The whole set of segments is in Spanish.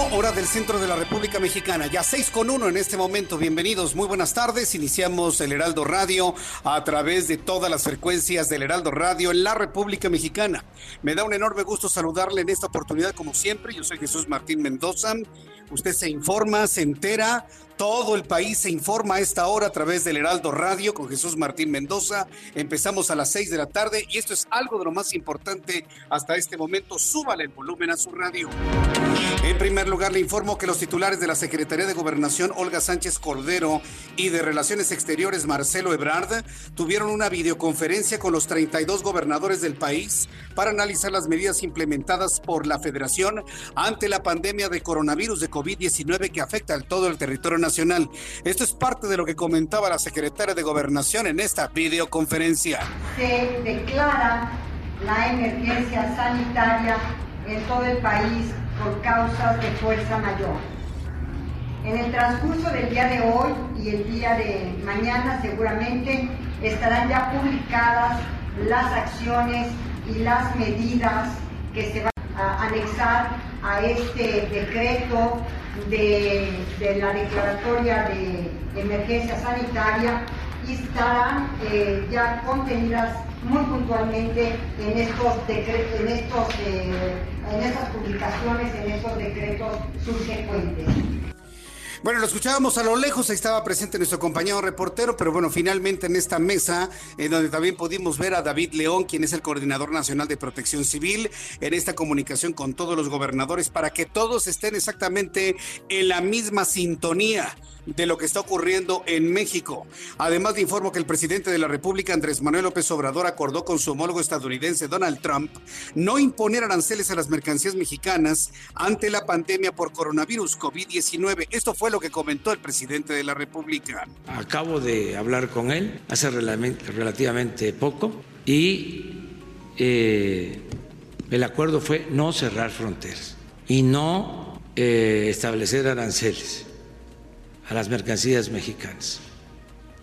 Hora del centro de la República Mexicana. Ya seis con uno en este momento. Bienvenidos, muy buenas tardes. Iniciamos el Heraldo Radio a través de todas las frecuencias del Heraldo Radio en la República Mexicana. Me da un enorme gusto saludarle en esta oportunidad, como siempre. Yo soy Jesús Martín Mendoza. Usted se informa, se entera todo el país se informa a esta hora a través del Heraldo Radio con Jesús Martín Mendoza. Empezamos a las seis de la tarde y esto es algo de lo más importante hasta este momento. Súbale el volumen a su radio. En primer lugar, le informo que los titulares de la Secretaría de Gobernación, Olga Sánchez Cordero, y de Relaciones Exteriores, Marcelo Ebrard, tuvieron una videoconferencia con los 32 gobernadores del país para analizar las medidas implementadas por la Federación ante la pandemia de coronavirus de COVID-19 que afecta a todo el territorio nacional. Esto es parte de lo que comentaba la secretaria de Gobernación en esta videoconferencia. Se declara la emergencia sanitaria en todo el país por causas de fuerza mayor. En el transcurso del día de hoy y el día de mañana seguramente estarán ya publicadas las acciones y las medidas que se van a anexar a este decreto de, la declaratoria de emergencia sanitaria y estarán eh, ya contenidas muy puntualmente en estos en estos eh, en estas publicaciones, en estos decretos subsecuentes. Bueno, lo escuchábamos a lo lejos, ahí estaba presente nuestro compañero reportero, pero bueno, finalmente en esta mesa, en donde también pudimos ver a David León, quien es el coordinador nacional de protección civil, en esta comunicación con todos los gobernadores para que todos estén exactamente en la misma sintonía de lo que está ocurriendo en México. Además, le informo que el presidente de la República, Andrés Manuel López Obrador, acordó con su homólogo estadounidense, Donald Trump, no imponer aranceles a las mercancías mexicanas ante la pandemia por coronavirus COVID-19. Esto fue lo que comentó el presidente de la República. Acabo de hablar con él hace relativamente poco y eh, el acuerdo fue no cerrar fronteras y no eh, establecer aranceles a las mercancías mexicanas.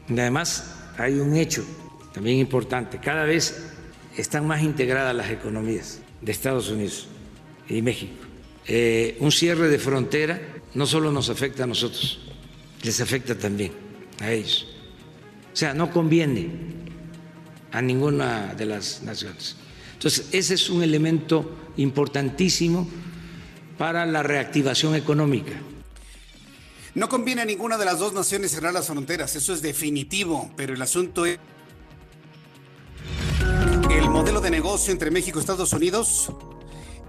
Además hay un hecho también importante, cada vez están más integradas las economías de Estados Unidos y México. Eh, un cierre de frontera no solo nos afecta a nosotros, les afecta también a ellos. O sea, no conviene a ninguna de las naciones. Entonces, ese es un elemento importantísimo para la reactivación económica. No conviene a ninguna de las dos naciones cerrar las fronteras, eso es definitivo, pero el asunto es el modelo de negocio entre México y Estados Unidos.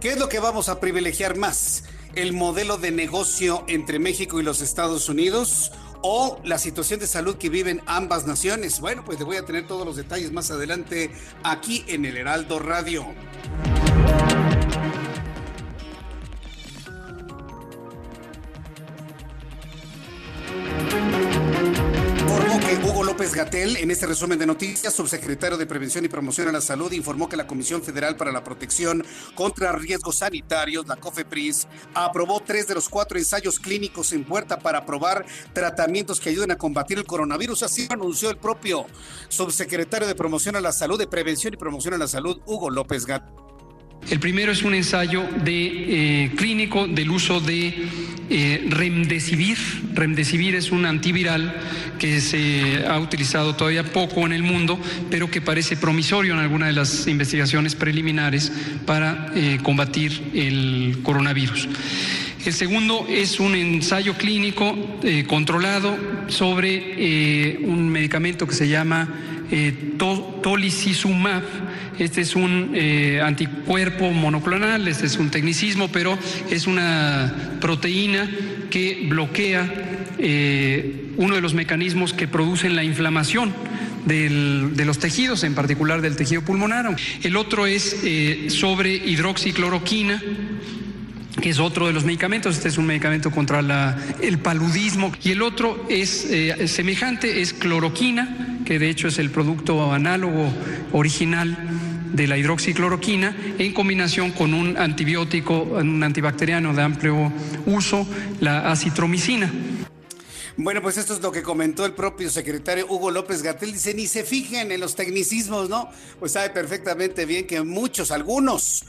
¿Qué es lo que vamos a privilegiar más? ¿El modelo de negocio entre México y los Estados Unidos? ¿O la situación de salud que viven ambas naciones? Bueno, pues le voy a tener todos los detalles más adelante aquí en el Heraldo Radio. López Gatel, en este resumen de noticias, subsecretario de Prevención y Promoción a la Salud, informó que la Comisión Federal para la Protección contra Riesgos Sanitarios, la COFEPRIS, aprobó tres de los cuatro ensayos clínicos en puerta para probar tratamientos que ayuden a combatir el coronavirus. Así lo anunció el propio subsecretario de Promoción a la Salud, de Prevención y Promoción a la Salud, Hugo López Gatel. El primero es un ensayo eh, clínico del uso de eh, remdesivir. Remdesivir es un antiviral que se ha utilizado todavía poco en el mundo, pero que parece promisorio en alguna de las investigaciones preliminares para eh, combatir el coronavirus. El segundo es un ensayo clínico eh, controlado sobre un medicamento que se llama tolicizumab este es un eh, anticuerpo monoclonal, este es un tecnicismo, pero es una proteína que bloquea eh, uno de los mecanismos que producen la inflamación. de los tejidos, en particular del tejido pulmonar. El otro es eh, sobre hidroxicloroquina, que es otro de los medicamentos. Este es un medicamento contra el paludismo. Y el otro es semejante, es cloroquina, que de hecho es el producto análogo original de la hidroxicloroquina en combinación con un antibiótico, un antibacteriano de amplio uso, la acitromicina. Bueno, pues esto es lo que comentó el propio secretario Hugo López Gatel. Dice, ni se fijen en los tecnicismos, ¿no? Pues sabe perfectamente bien que muchos, algunos,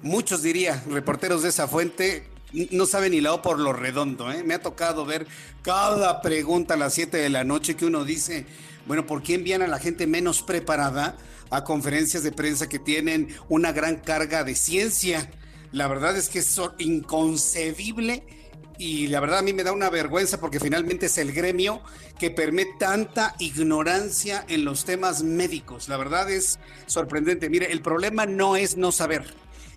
muchos diría, reporteros de esa fuente, no saben ni la O por lo redondo, ¿eh? Me ha tocado ver cada pregunta a las 7 de la noche que uno dice, bueno, ¿por qué envían a la gente menos preparada? a conferencias de prensa que tienen una gran carga de ciencia. La verdad es que es inconcebible y la verdad a mí me da una vergüenza porque finalmente es el gremio que permite tanta ignorancia en los temas médicos. La verdad es sorprendente. Mire, el problema no es no saber.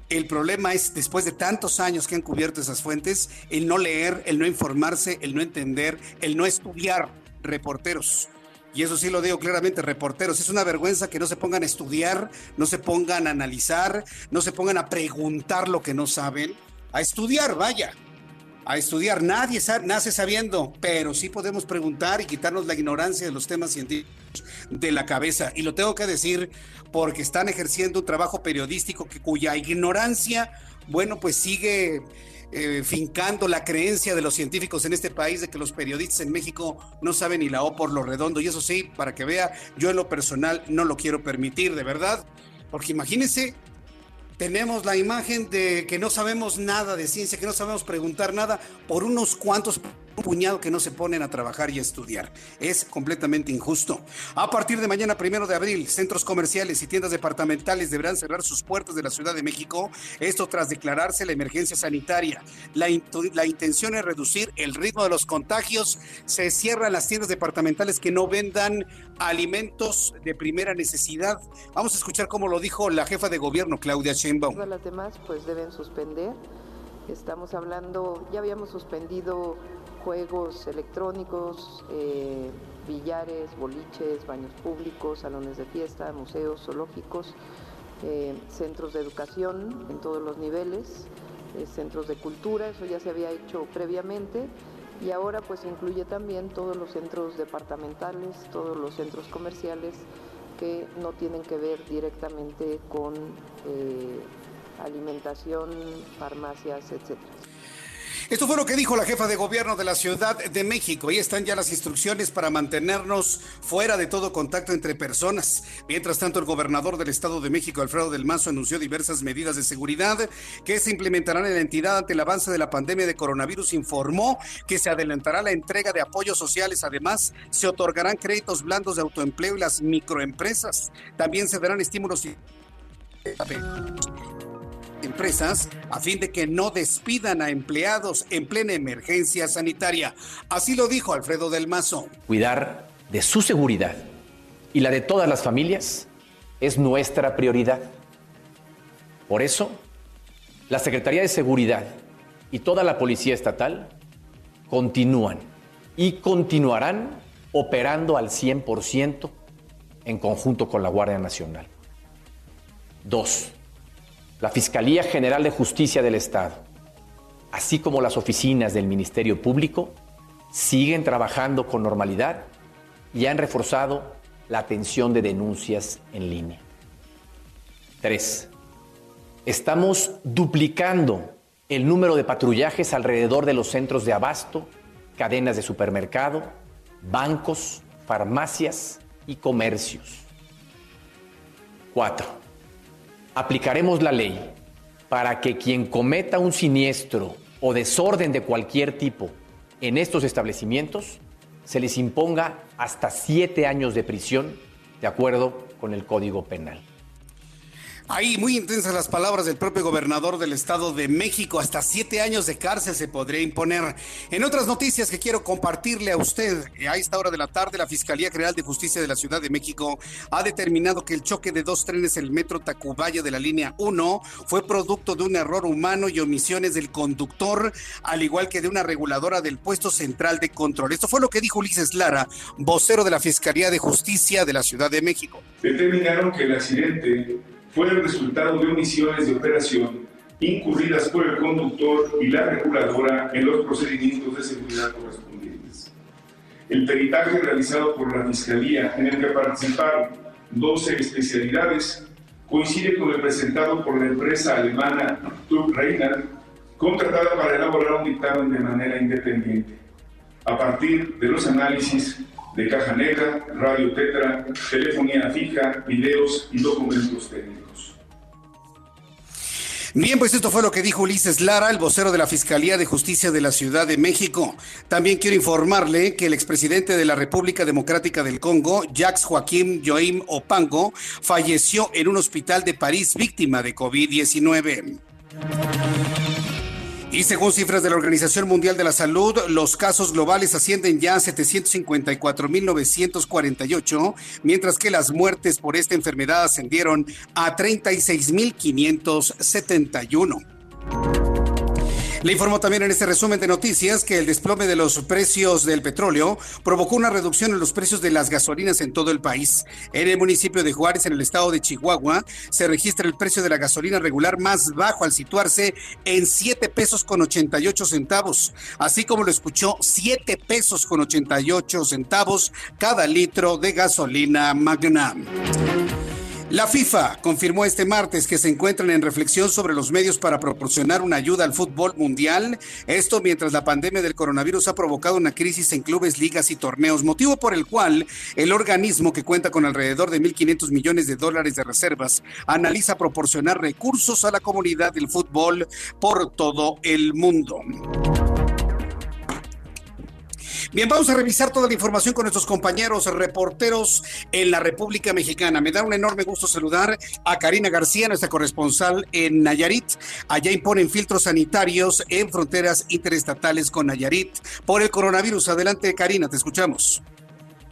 El problema es, después de tantos años que han cubierto esas fuentes, el no leer, el no informarse, el no entender, el no estudiar reporteros y eso sí lo digo claramente, reporteros, es una vergüenza que no se pongan a estudiar, no se pongan a analizar, no se pongan a preguntar lo que no saben, a estudiar, vaya, a estudiar. Nadie nace sabiendo, pero sí podemos preguntar y quitarnos la ignorancia de los temas científicos de la cabeza. Y lo tengo que decir porque están ejerciendo un trabajo periodístico que, cuya ignorancia, bueno, pues sigue eh, fincando la creencia de los científicos en este país de que los periodistas en México no saben ni la O por lo redondo. Y eso sí, para que vea, yo en lo personal no lo quiero permitir, de verdad. Porque imagínense, tenemos la imagen de que no sabemos nada de ciencia, que no sabemos preguntar nada por unos cuantos un puñado que no se ponen a trabajar y a estudiar. Es completamente injusto. A partir de mañana, primero de abril, centros comerciales y tiendas departamentales deberán cerrar sus puertas de la Ciudad de México. Esto tras declararse la emergencia sanitaria. La, intención es reducir el ritmo de los contagios. Se cierran las tiendas departamentales que no vendan alimentos de primera necesidad. Vamos a escuchar cómo lo dijo la jefa de gobierno, Claudia Sheinbaum. Las demás pues deben suspender. Estamos hablando, ya habíamos suspendido juegos electrónicos, eh, billares, boliches, baños públicos, salones de fiesta, museos, zoológicos, eh, centros de educación en todos los niveles, eh, centros de cultura, eso ya se había hecho previamente y ahora pues incluye también todos los centros departamentales, todos los centros comerciales que no tienen que ver directamente con alimentación, farmacias, etcétera. Esto fue lo que dijo la jefa de gobierno de la Ciudad de México. Ahí están ya las instrucciones para mantenernos fuera de todo contacto entre personas. Mientras tanto, el gobernador del Estado de México, Alfredo del Mazo, anunció diversas medidas de seguridad que se implementarán en la entidad ante el avance de la pandemia de coronavirus. Informó que se adelantará la entrega de apoyos sociales. Además, se otorgarán créditos blandos de autoempleo y las microempresas. También se darán estímulos empresas a fin de que no despidan a empleados en plena emergencia sanitaria. Así lo dijo Alfredo del Mazo. Cuidar de su seguridad y la de todas las familias es nuestra prioridad. Por eso, la Secretaría de Seguridad y toda la Policía Estatal continúan y continuarán operando al 100% en conjunto con la Guardia Nacional. Dos, la Fiscalía General de Justicia del Estado, así como las oficinas del Ministerio Público, siguen trabajando con normalidad y han reforzado la atención de denuncias en línea. 3. Estamos duplicando el número de patrullajes alrededor de los centros de abasto, cadenas de supermercado, bancos, farmacias y comercios. 4 aplicaremos la ley para que quien cometa un siniestro o desorden de cualquier tipo en estos establecimientos, se les imponga hasta siete años de prisión, de acuerdo con el Código Penal. Ahí muy intensas las palabras del propio gobernador del Estado de México. Hasta siete años de cárcel se podría imponer. En otras noticias que quiero compartirle a usted, a esta hora de la tarde, la Fiscalía General de Justicia de la Ciudad de México ha determinado que el choque de dos trenes en el metro Tacubaya de la línea 1 fue producto de un error humano y omisiones del conductor, al igual que de una reguladora del puesto central de control. Esto fue lo que dijo Ulises Lara, vocero de la Fiscalía de Justicia de la Ciudad de México. Determinaron que el accidente fue el resultado de omisiones de operación incurridas por el conductor y la reguladora en los procedimientos de seguridad correspondientes. El peritaje realizado por la Fiscalía, en el que participaron 12 especialidades, coincide con el presentado por la empresa alemana Tuck Reinhardt, contratada para elaborar un dictamen de manera independiente, a partir de los análisis de caja negra, radio tetra, telefonía fija, videos y documentos técnicos. Bien, pues esto fue lo que dijo Ulises Lara, el vocero de la Fiscalía de Justicia de la Ciudad de México. También quiero informarle que el expresidente de la República Democrática del Congo, Jacques Joaquín Joim Opango, falleció en un hospital de París víctima de COVID-19. Y según cifras de la Organización Mundial de la Salud, los casos globales ascienden ya a 754.948, mientras que las muertes por esta enfermedad ascendieron a 36.571. Le informó también en este resumen de noticias que el desplome de los precios del petróleo provocó una reducción en los precios de las gasolinas en todo el país. En el municipio de Juárez, en el estado de Chihuahua, se registra el precio de la gasolina regular más bajo al situarse en 7 pesos con 88 centavos. Así como lo escuchó, 7 pesos con 88 centavos cada litro de gasolina magna. La FIFA confirmó este martes que se encuentran en reflexión sobre los medios para proporcionar una ayuda al fútbol mundial. Esto mientras la pandemia del coronavirus ha provocado una crisis en clubes, ligas y torneos, motivo por el cual el organismo que cuenta con alrededor de 1.500 millones de dólares de reservas analiza proporcionar recursos a la comunidad del fútbol por todo el mundo. Bien, vamos a revisar toda la información con nuestros compañeros reporteros en la República Mexicana. Me da un enorme gusto saludar a Karina García, nuestra corresponsal en Nayarit. Allá imponen filtros sanitarios en fronteras interestatales con Nayarit por el coronavirus. Adelante, Karina, te escuchamos.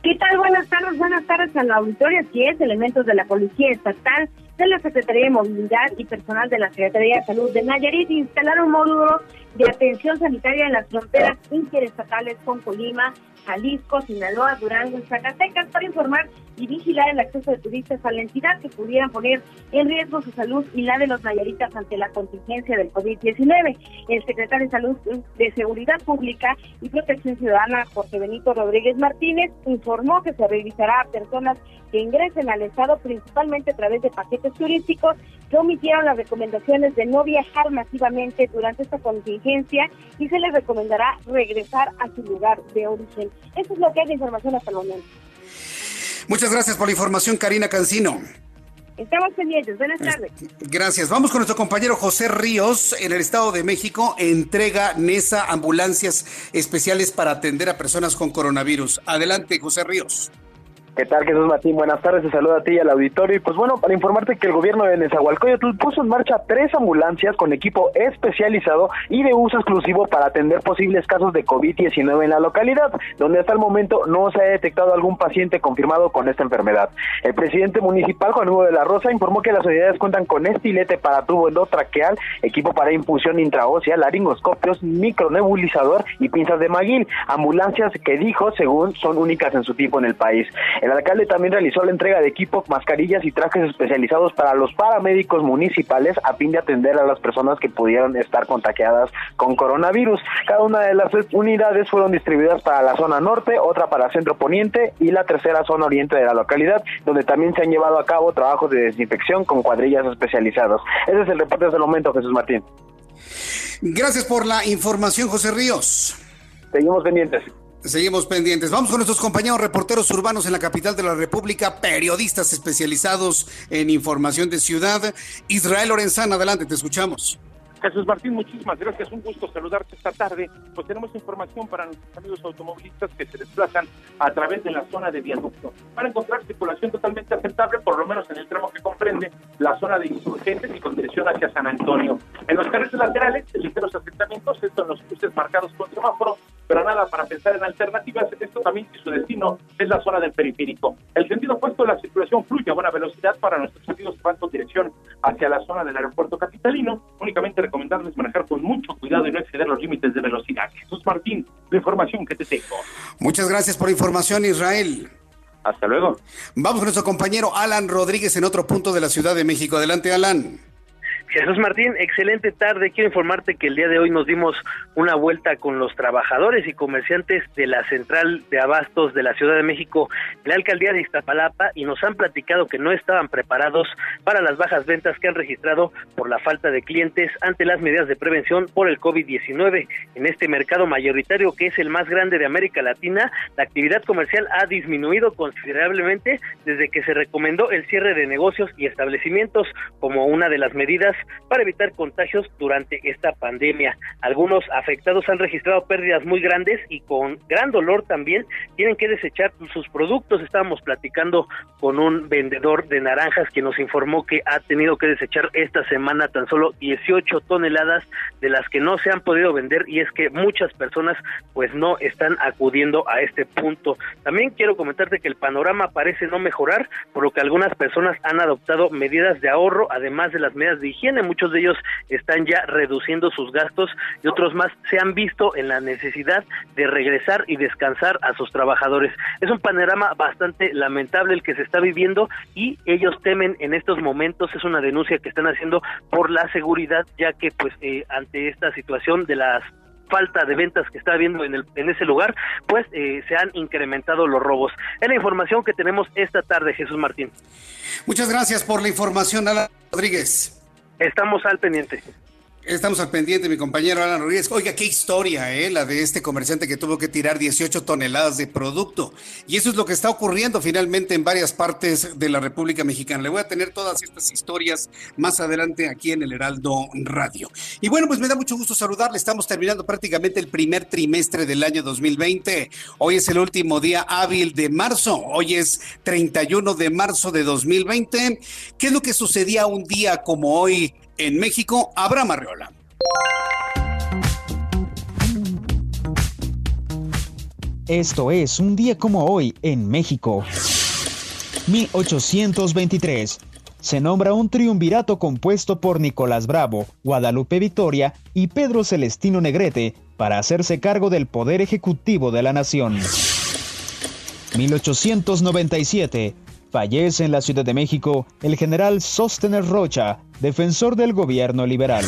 ¿Qué tal? Buenas tardes, buenas tardes a la auditorio. Si es elementos de la Policía Estatal, de la Secretaría de Movilidad y personal de la Secretaría de Salud de Nayarit instalaron módulos de atención sanitaria en las fronteras interestatales con Colima, Jalisco, Sinaloa, Durango y Zacatecas para informar y vigilar el acceso de turistas a la entidad que pudieran poner en riesgo su salud y la de los nayaritas ante la contingencia del COVID-19. El secretario de Salud de Seguridad Pública y Protección Ciudadana, Jorge Benito Rodríguez Martínez, informó que se revisará a personas que ingresen al Estado principalmente a través de paquetes turísticos que omitieron las recomendaciones de no viajar masivamente durante esta contingencia y se les recomendará regresar a su lugar de origen. Eso es lo que hay de información hasta el momento. Muchas gracias por la información, Karina Cancino. Estamos pendientes. Buenas tardes. Gracias. Vamos con nuestro compañero José Ríos en el Estado de México. Entrega NESA ambulancias especiales para atender a personas con coronavirus. Adelante, José Ríos. ¿Qué tal, Jesús Martín? Buenas tardes, te saluda a ti y al auditorio. Y pues bueno, para informarte que el gobierno de Nezahualcóyotl puso en marcha tres ambulancias con equipo especializado y de uso exclusivo para atender posibles casos de COVID-19 en la localidad, donde hasta el momento no se ha detectado algún paciente confirmado con esta enfermedad. El presidente municipal, Juan Hugo de la Rosa, informó que las unidades cuentan con estilete para tubo endotraqueal, equipo para infusión intraósea, laringoscopios, micronebulizador y pinzas de maguil, ambulancias que dijo, según, son únicas en su tipo en el país. El alcalde también realizó la entrega de equipos, mascarillas y trajes especializados para los paramédicos municipales a fin de atender a las personas que pudieron estar contagiadas con coronavirus. Cada una de las unidades fueron distribuidas para la zona norte, otra para centro poniente y la tercera zona oriente de la localidad, donde también se han llevado a cabo trabajos de desinfección con cuadrillas especializadas. Ese es el reporte hasta el momento, Jesús Martín. Gracias por la información, José Ríos. Seguimos pendientes. Seguimos pendientes. Vamos con nuestros compañeros reporteros urbanos en la capital de la República, periodistas especializados en información de ciudad. Israel Lorenzana, adelante, te escuchamos. Jesús Martín, muchísimas gracias. Un gusto saludarte esta tarde. Pues tenemos información para nuestros amigos automovilistas que se desplazan a través de la zona de viaducto. Para encontrar circulación totalmente aceptable, por lo menos en el tramo que comprende la zona de insurgentes y con dirección hacia San Antonio. En los carriles laterales, ligeros asentamientos, esto en los cruces marcados con semáforo, pero nada para pensar en alternativas. Esto también que su destino es la zona del periférico. El sentido opuesto de la circulación fluye a buena velocidad para nuestros amigos que van con dirección hacia la zona del aeropuerto capitalino. Únicamente recomendarles manejar con mucho cuidado y no exceder los límites de velocidad. Jesús Martín, la información que te tengo. Muchas gracias por la información, Israel. Hasta luego. Vamos con nuestro compañero Alan Rodríguez en otro punto de la Ciudad de México. Adelante, Alan. Jesús Martín, excelente tarde. Quiero informarte que el día de hoy nos dimos una vuelta con los trabajadores y comerciantes de la central de abastos de la Ciudad de México, la alcaldía de Iztapalapa, y nos han platicado que no estaban preparados para las bajas ventas que han registrado por la falta de clientes ante las medidas de prevención por el COVID-19. En este mercado mayoritario, que es el más grande de América Latina, la actividad comercial ha disminuido considerablemente desde que se recomendó el cierre de negocios y establecimientos como una de las medidas para evitar contagios durante esta pandemia. Algunos afectados han registrado pérdidas muy grandes y con gran dolor también tienen que desechar sus productos. Estábamos platicando con un vendedor de naranjas que nos informó que ha tenido que desechar esta semana tan solo 18 toneladas de las que no se han podido vender y es que muchas personas pues no están acudiendo a este punto. También quiero comentarte que el panorama parece no mejorar, por lo que algunas personas han adoptado medidas de ahorro, además de las medidas de higiene. Muchos de ellos están ya reduciendo sus gastos y otros más se han visto en la necesidad de regresar y descansar a sus trabajadores. Es un panorama bastante lamentable el que se está viviendo y ellos temen en estos momentos, es una denuncia que están haciendo por la seguridad, ya que pues eh, ante esta situación de las falta de ventas que está habiendo en, el, en ese lugar, pues eh, se han incrementado los robos. Es la información que tenemos esta tarde, Jesús Martín. Muchas gracias por la información, Alan Rodríguez. Estamos al pendiente. Estamos al pendiente, mi compañero Alan Rodríguez. Oiga, qué historia, ¿eh? La de este comerciante que tuvo que tirar 18 toneladas de producto. Y eso es lo que está ocurriendo finalmente en varias partes de la República Mexicana. Le voy a tener todas estas historias más adelante aquí en el Heraldo Radio. Y bueno, pues me da mucho gusto saludarle. Estamos terminando prácticamente el primer trimestre del año 2020. Hoy es el último día hábil de marzo. Hoy es 31 de marzo de 2020. ¿Qué es lo que sucedía un día como hoy? En México, Abraham Arreola. Esto es un día como hoy en México. 1823. Se nombra un triunvirato compuesto por Nicolás Bravo, Guadalupe Victoria y Pedro Celestino Negrete para hacerse cargo del poder ejecutivo de la nación. 1897 Fallece en la Ciudad de México el general Sóstenes Rocha, defensor del gobierno liberal.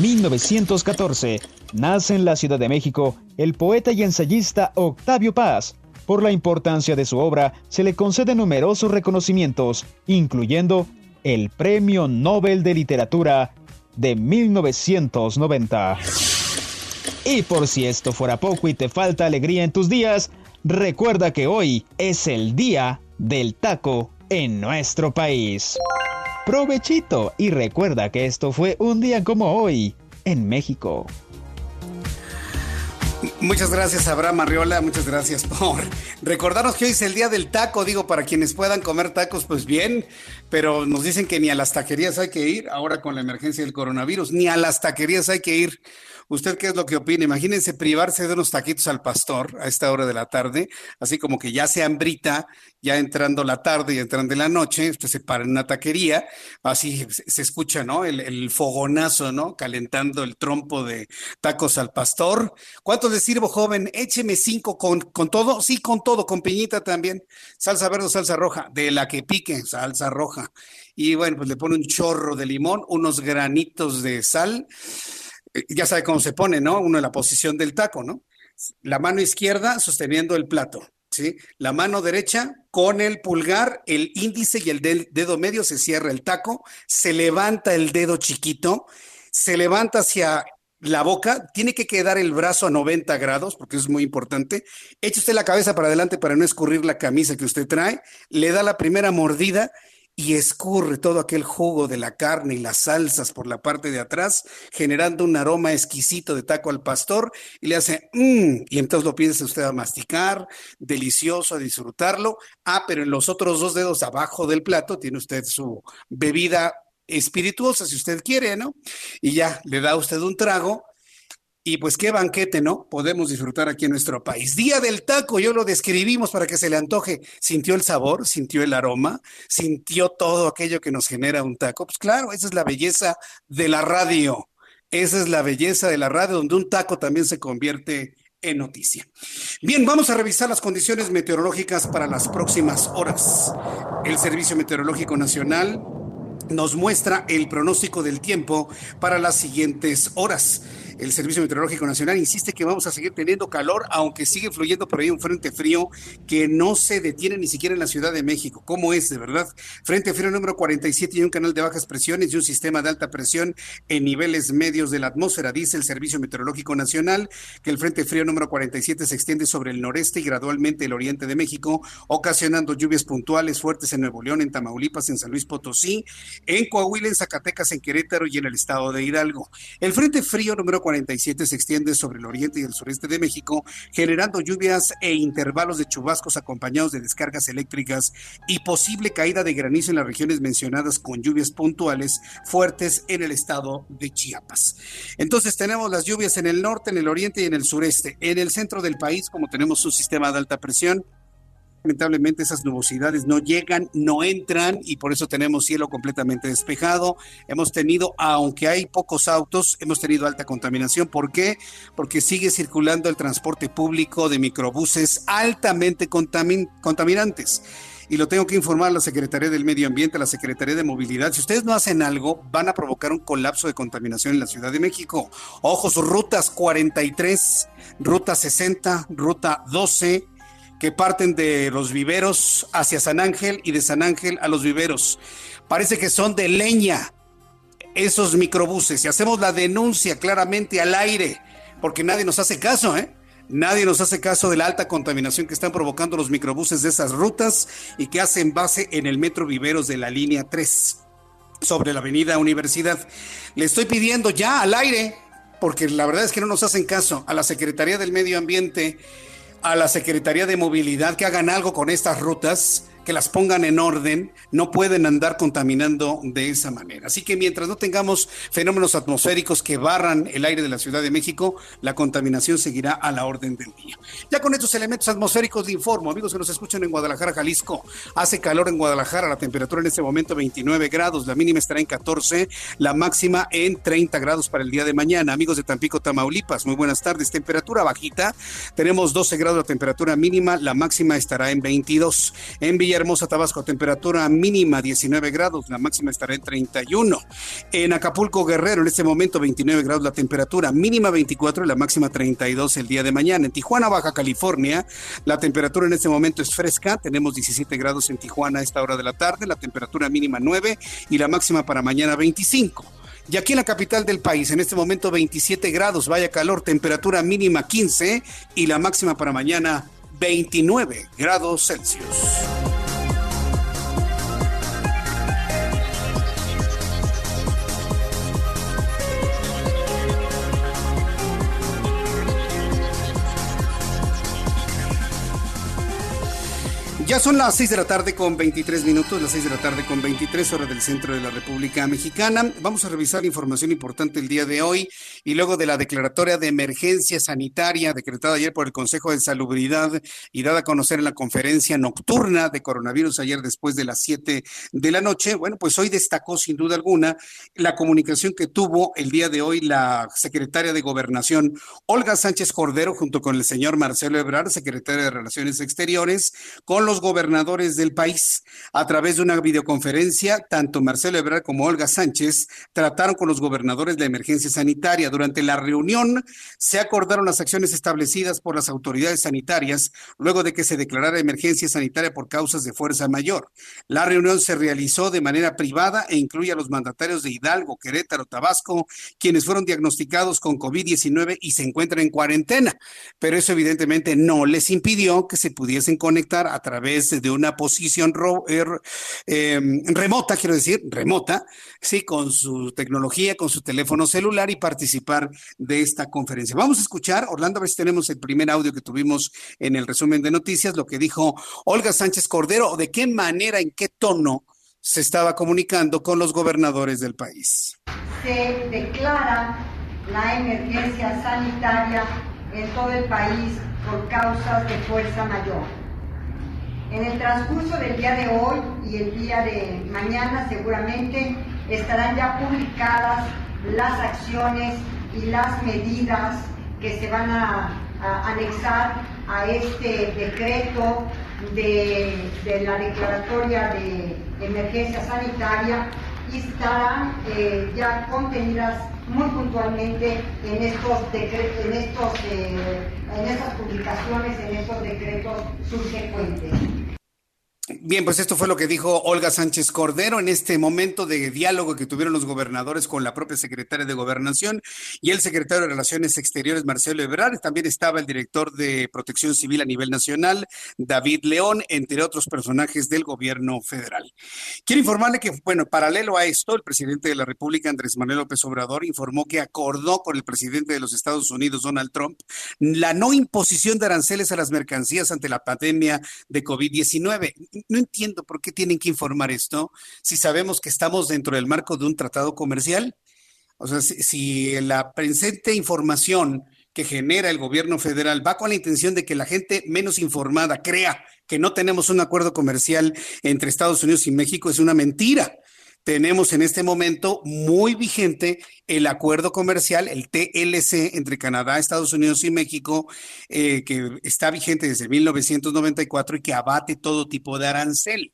1914. Nace en la Ciudad de México el poeta y ensayista Octavio Paz. Por la importancia de su obra, se le concede numerosos reconocimientos, incluyendo el Premio Nobel de Literatura de 1990. Y por si esto fuera poco y te falta alegría en tus días, recuerda que hoy es el día del taco en nuestro país. Provechito y recuerda que esto fue un día como hoy en México. Muchas gracias, Abraham Arriola. Muchas gracias por recordarnos que hoy es el día del taco. Digo, para quienes puedan comer tacos, pues bien, pero nos dicen que ni a las taquerías hay que ir ahora con la emergencia del coronavirus, ni a las taquerías hay que ir. ¿Usted qué es lo que opina? Imagínense privarse de unos taquitos al pastor a esta hora de la tarde, así como que ya se hambrita, ya entrando la tarde y entrando la noche, usted se para en una taquería, así se escucha, ¿no? El, fogonazo, ¿no? Calentando el trompo de tacos al pastor. ¿Cuánto le sirvo, joven? Écheme cinco con, con todo, sí, con todo, con piñita también. Salsa verde salsa roja, de la que pique, salsa roja. Y bueno, pues le pone un chorro de limón, unos granitos de sal ya sabe cómo se pone, ¿no? Uno en la posición del taco, ¿no? La mano izquierda sosteniendo el plato, ¿sí? La mano derecha con el pulgar, el índice y el dedo medio se cierra el taco, se levanta el dedo chiquito, se levanta hacia la boca, tiene que quedar el brazo a 90 grados, porque es muy importante. Echa usted la cabeza para adelante para no escurrir la camisa que usted trae, le da la primera mordida y escurre todo aquel jugo de la carne y las salsas por la parte de atrás, generando un aroma exquisito de taco al pastor y le hace mmm, y entonces lo piensa usted a masticar, delicioso, a disfrutarlo. Ah, pero en los otros dos dedos abajo del plato tiene usted su bebida espirituosa, si usted quiere, ¿no? Y ya le da usted un trago y pues qué banquete, ¿no? Podemos disfrutar aquí en nuestro país. Día del taco, yo lo describimos para que se le antoje. ¿Sintió el sabor? ¿Sintió el aroma? ¿Sintió todo aquello que nos genera un taco? Pues claro, esa es la belleza de la radio. Esa es la belleza de la radio, donde un taco también se convierte en noticia. Bien, vamos a revisar las condiciones meteorológicas para las próximas horas. El Servicio Meteorológico Nacional nos muestra el pronóstico del tiempo para las siguientes horas el Servicio Meteorológico Nacional insiste que vamos a seguir teniendo calor, aunque sigue fluyendo por ahí un frente frío que no se detiene ni siquiera en la Ciudad de México. ¿Cómo es, de verdad? Frente frío número 47 y un canal de bajas presiones y un sistema de alta presión en niveles medios de la atmósfera, dice el Servicio Meteorológico Nacional, que el frente frío número 47 se extiende sobre el noreste y gradualmente el oriente de México, ocasionando lluvias puntuales fuertes en Nuevo León, en Tamaulipas, en San Luis Potosí, en Coahuila, en Zacatecas, en Querétaro y en el estado de Hidalgo. El frente frío número 47 se extiende sobre el oriente y el sureste de México, generando lluvias e intervalos de chubascos acompañados de descargas eléctricas y posible caída de granizo en las regiones mencionadas con lluvias puntuales fuertes en el estado de Chiapas. Entonces tenemos las lluvias en el norte, en el oriente y en el sureste. En el centro del país, como tenemos un sistema de alta presión, lamentablemente esas nubosidades no llegan, no entran y por eso tenemos cielo completamente despejado. Hemos tenido, aunque hay pocos autos, hemos tenido alta contaminación. ¿Por qué? Porque sigue circulando el transporte público de microbuses altamente contaminantes. Y lo tengo que informar a la Secretaría del Medio Ambiente, a la Secretaría de Movilidad. Si ustedes no hacen algo, van a provocar un colapso de contaminación en la Ciudad de México. Ojos, rutas 43, ruta 60, ruta 12, que parten de los viveros hacia San Ángel y de San Ángel a los viveros. Parece que son de leña esos microbuses y hacemos la denuncia claramente al aire, porque nadie nos hace caso, ¿eh? Nadie nos hace caso de la alta contaminación que están provocando los microbuses de esas rutas y que hacen base en el metro Viveros de la línea 3 sobre la avenida Universidad. Le estoy pidiendo ya al aire, porque la verdad es que no nos hacen caso, a la Secretaría del Medio Ambiente a la Secretaría de Movilidad que hagan algo con estas rutas que las pongan en orden, no pueden andar contaminando de esa manera. Así que mientras no tengamos fenómenos atmosféricos que barran el aire de la Ciudad de México, la contaminación seguirá a la orden del día. Ya con estos elementos atmosféricos le informo, amigos que nos escuchan en Guadalajara, Jalisco, hace calor en Guadalajara, la temperatura en este momento 29 grados, la mínima estará en 14, la máxima en 30 grados para el día de mañana. Amigos de Tampico, Tamaulipas, muy buenas tardes. Temperatura bajita, tenemos 12 grados la temperatura mínima, la máxima estará en 22. En Villa Hermosa, Tabasco, temperatura mínima 19 grados, la máxima estará en 31. En Acapulco, Guerrero, en este momento 29 grados la temperatura, mínima 24 y la máxima 32 el día de mañana. En Tijuana, Baja California, la temperatura en este momento es fresca, tenemos 17 grados en Tijuana a esta hora de la tarde, la temperatura mínima 9 y la máxima para mañana 25. Y aquí en la capital del país, en este momento 27 grados, vaya calor, temperatura mínima 15 y la máxima para mañana 29 grados Celsius. Ya son las 6 de la tarde con 23 minutos, las 6 de la tarde con 23 horas del centro de la República Mexicana. Vamos a revisar información importante el día de hoy y luego de la declaratoria de emergencia sanitaria decretada ayer por el Consejo de Salubridad y dada a conocer en la conferencia nocturna de coronavirus ayer después de las 7 de la noche. Bueno, pues hoy destacó sin duda alguna la comunicación que tuvo el día de hoy la secretaria de Gobernación, Olga Sánchez Cordero, junto con el señor Marcelo Ebrard, secretario de Relaciones Exteriores, con los gobernadores del país. A través de una videoconferencia, tanto Marcelo Ebrard como Olga Sánchez trataron con los gobernadores la emergencia sanitaria. Durante la reunión se acordaron las acciones establecidas por las autoridades sanitarias luego de que se declarara emergencia sanitaria por causas de fuerza mayor. La reunión se realizó de manera privada e incluye a los mandatarios de Hidalgo, Querétaro, Tabasco, quienes fueron diagnosticados con COVID-19 y se encuentran en cuarentena. Pero eso evidentemente no les impidió que se pudiesen conectar a través de una posición er, em, remota, quiero decir, remota, sí, con su tecnología, con su teléfono celular y participar de esta conferencia. Vamos a escuchar, Orlando, a ver si tenemos el primer audio que tuvimos en el resumen de noticias, lo que dijo Olga Sánchez Cordero, o de qué manera, en qué tono se estaba comunicando con los gobernadores del país. Se declara la emergencia sanitaria en todo el país por causas de fuerza mayor. En el transcurso del día de hoy y el día de mañana seguramente estarán ya publicadas las acciones y las medidas que se van a, anexar a este decreto de, la declaratoria de emergencia sanitaria y estarán eh, ya contenidas muy puntualmente en estos en estos eh, en estas publicaciones, en estos decretos subsecuentes. Bien, pues esto fue lo que dijo Olga Sánchez Cordero en este momento de diálogo que tuvieron los gobernadores con la propia secretaria de Gobernación y el secretario de Relaciones Exteriores, Marcelo Ebrard. También estaba el director de Protección Civil a nivel nacional, David León, entre otros personajes del gobierno federal. Quiero informarle que, bueno, paralelo a esto, el presidente de la República, Andrés Manuel López Obrador, informó que acordó con el presidente de los Estados Unidos, Donald Trump, la no imposición de aranceles a las mercancías ante la pandemia de COVID-19 no entiendo por qué tienen que informar esto si sabemos que estamos dentro del marco de un tratado comercial. O sea, si, la presente información que genera el gobierno federal va con la intención de que la gente menos informada crea que no tenemos un acuerdo comercial entre Estados Unidos y México, es una mentira tenemos en este momento muy vigente el acuerdo comercial, el TLC, entre Canadá, Estados Unidos y México, eh, que está vigente desde 1994 y que abate todo tipo de arancel.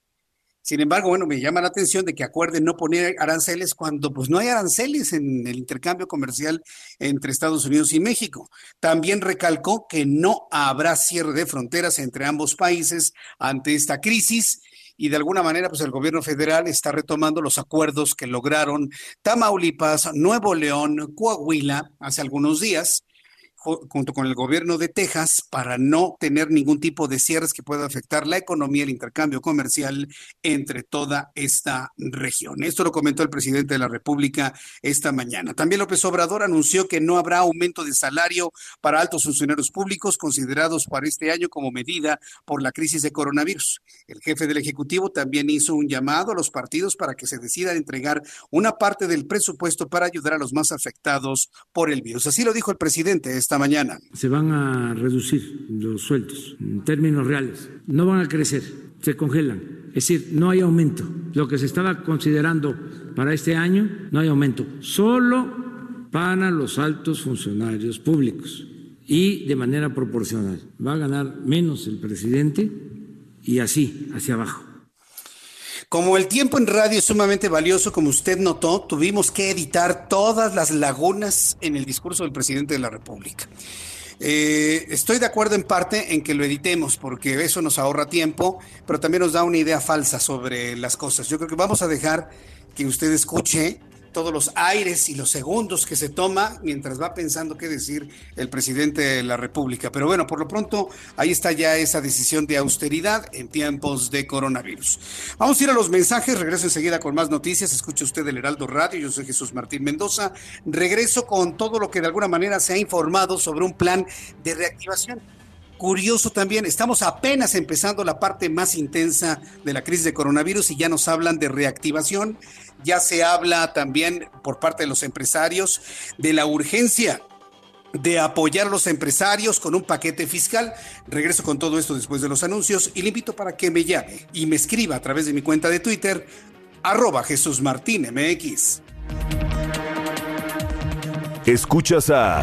Sin embargo, bueno, me llama la atención de que acuerden no poner aranceles cuando pues no hay aranceles en el intercambio comercial entre Estados Unidos y México. También recalcó que no habrá cierre de fronteras entre ambos países ante esta crisis y de alguna manera pues el gobierno federal está retomando los acuerdos que lograron Tamaulipas, Nuevo León, Coahuila hace algunos días junto con el gobierno de Texas para no tener ningún tipo de cierres que pueda afectar la economía el intercambio comercial entre toda esta región. Esto lo comentó el presidente de la República esta mañana. También López Obrador anunció que no habrá aumento de salario para altos funcionarios públicos considerados para este año como medida por la crisis de coronavirus. El jefe del Ejecutivo también hizo un llamado a los partidos para que se decidan entregar una parte del presupuesto para ayudar a los más afectados por el virus. Así lo dijo el presidente esta mañana. Se van a reducir los sueldos en términos reales, no van a crecer, se congelan. Es decir, no hay aumento. Lo que se estaba considerando para este año, no hay aumento. Solo para los altos funcionarios públicos y de manera proporcional. Va a ganar menos el presidente y así, hacia abajo. Como el tiempo en radio es sumamente valioso, como usted notó, tuvimos que editar todas las lagunas en el discurso del presidente de la República. Eh, estoy de acuerdo en parte en que lo editemos porque eso nos ahorra tiempo, pero también nos da una idea falsa sobre las cosas. Yo creo que vamos a dejar que usted escuche todos los aires y los segundos que se toma mientras va pensando qué decir el presidente de la República. Pero bueno, por lo pronto ahí está ya esa decisión de austeridad en tiempos de coronavirus. Vamos a ir a los mensajes, regreso enseguida con más noticias. Escuche usted el Heraldo Radio, yo soy Jesús Martín Mendoza. Regreso con todo lo que de alguna manera se ha informado sobre un plan de reactivación curioso también, estamos apenas empezando la parte más intensa de la crisis de coronavirus y ya nos hablan de reactivación, ya se habla también por parte de los empresarios de la urgencia de apoyar a los empresarios con un paquete fiscal. Regreso con todo esto después de los anuncios y le invito para que me llame y me escriba a través de mi cuenta de Twitter, arroba Jesús Martín MX. Escuchas a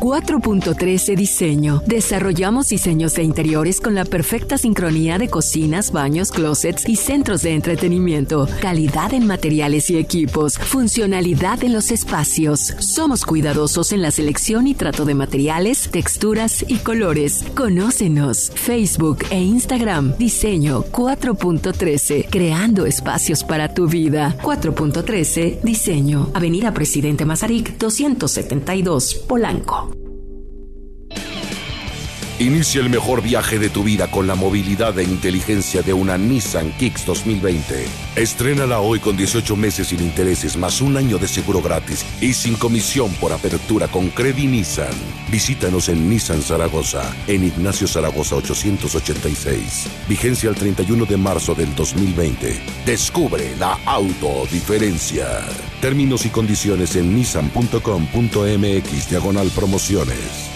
4.13 Diseño. Desarrollamos diseños de interiores con la perfecta sincronía de cocinas, baños, closets y centros de entretenimiento. Calidad en materiales y equipos. Funcionalidad en los espacios. Somos cuidadosos en la selección y trato de materiales, texturas y colores. Conócenos. Facebook e Instagram. Diseño 4.13. Creando espacios para tu vida. 4.13 Diseño. Avenida Presidente Mazarik 272 Polanco. Inicia el mejor viaje de tu vida con la movilidad e inteligencia de una Nissan Kicks 2020. Estrénala hoy con 18 meses sin intereses más un año de seguro gratis y sin comisión por apertura con Credit Nissan. Visítanos en Nissan Zaragoza, en Ignacio Zaragoza 886. Vigencia el 31 de marzo del 2020. Descubre la autodiferencia. Términos y condiciones en nissan.com.mx diagonal promociones.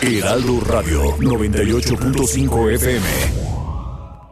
Heraldo Radio 98.5 FM.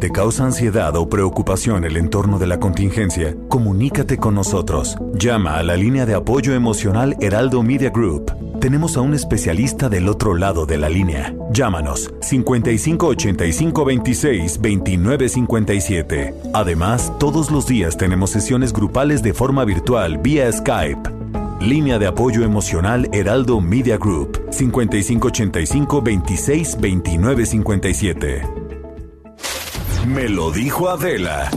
¿Te causa ansiedad o preocupación el entorno de la contingencia? Comunícate con nosotros. Llama a la línea de apoyo emocional Heraldo Media Group. Tenemos a un especialista del otro lado de la línea. Llámanos 55 85 26 29 57. Además, todos los días tenemos sesiones grupales de forma virtual vía Skype. Línea de apoyo emocional Heraldo Media Group 5585 26 29 57. Me lo dijo Adela.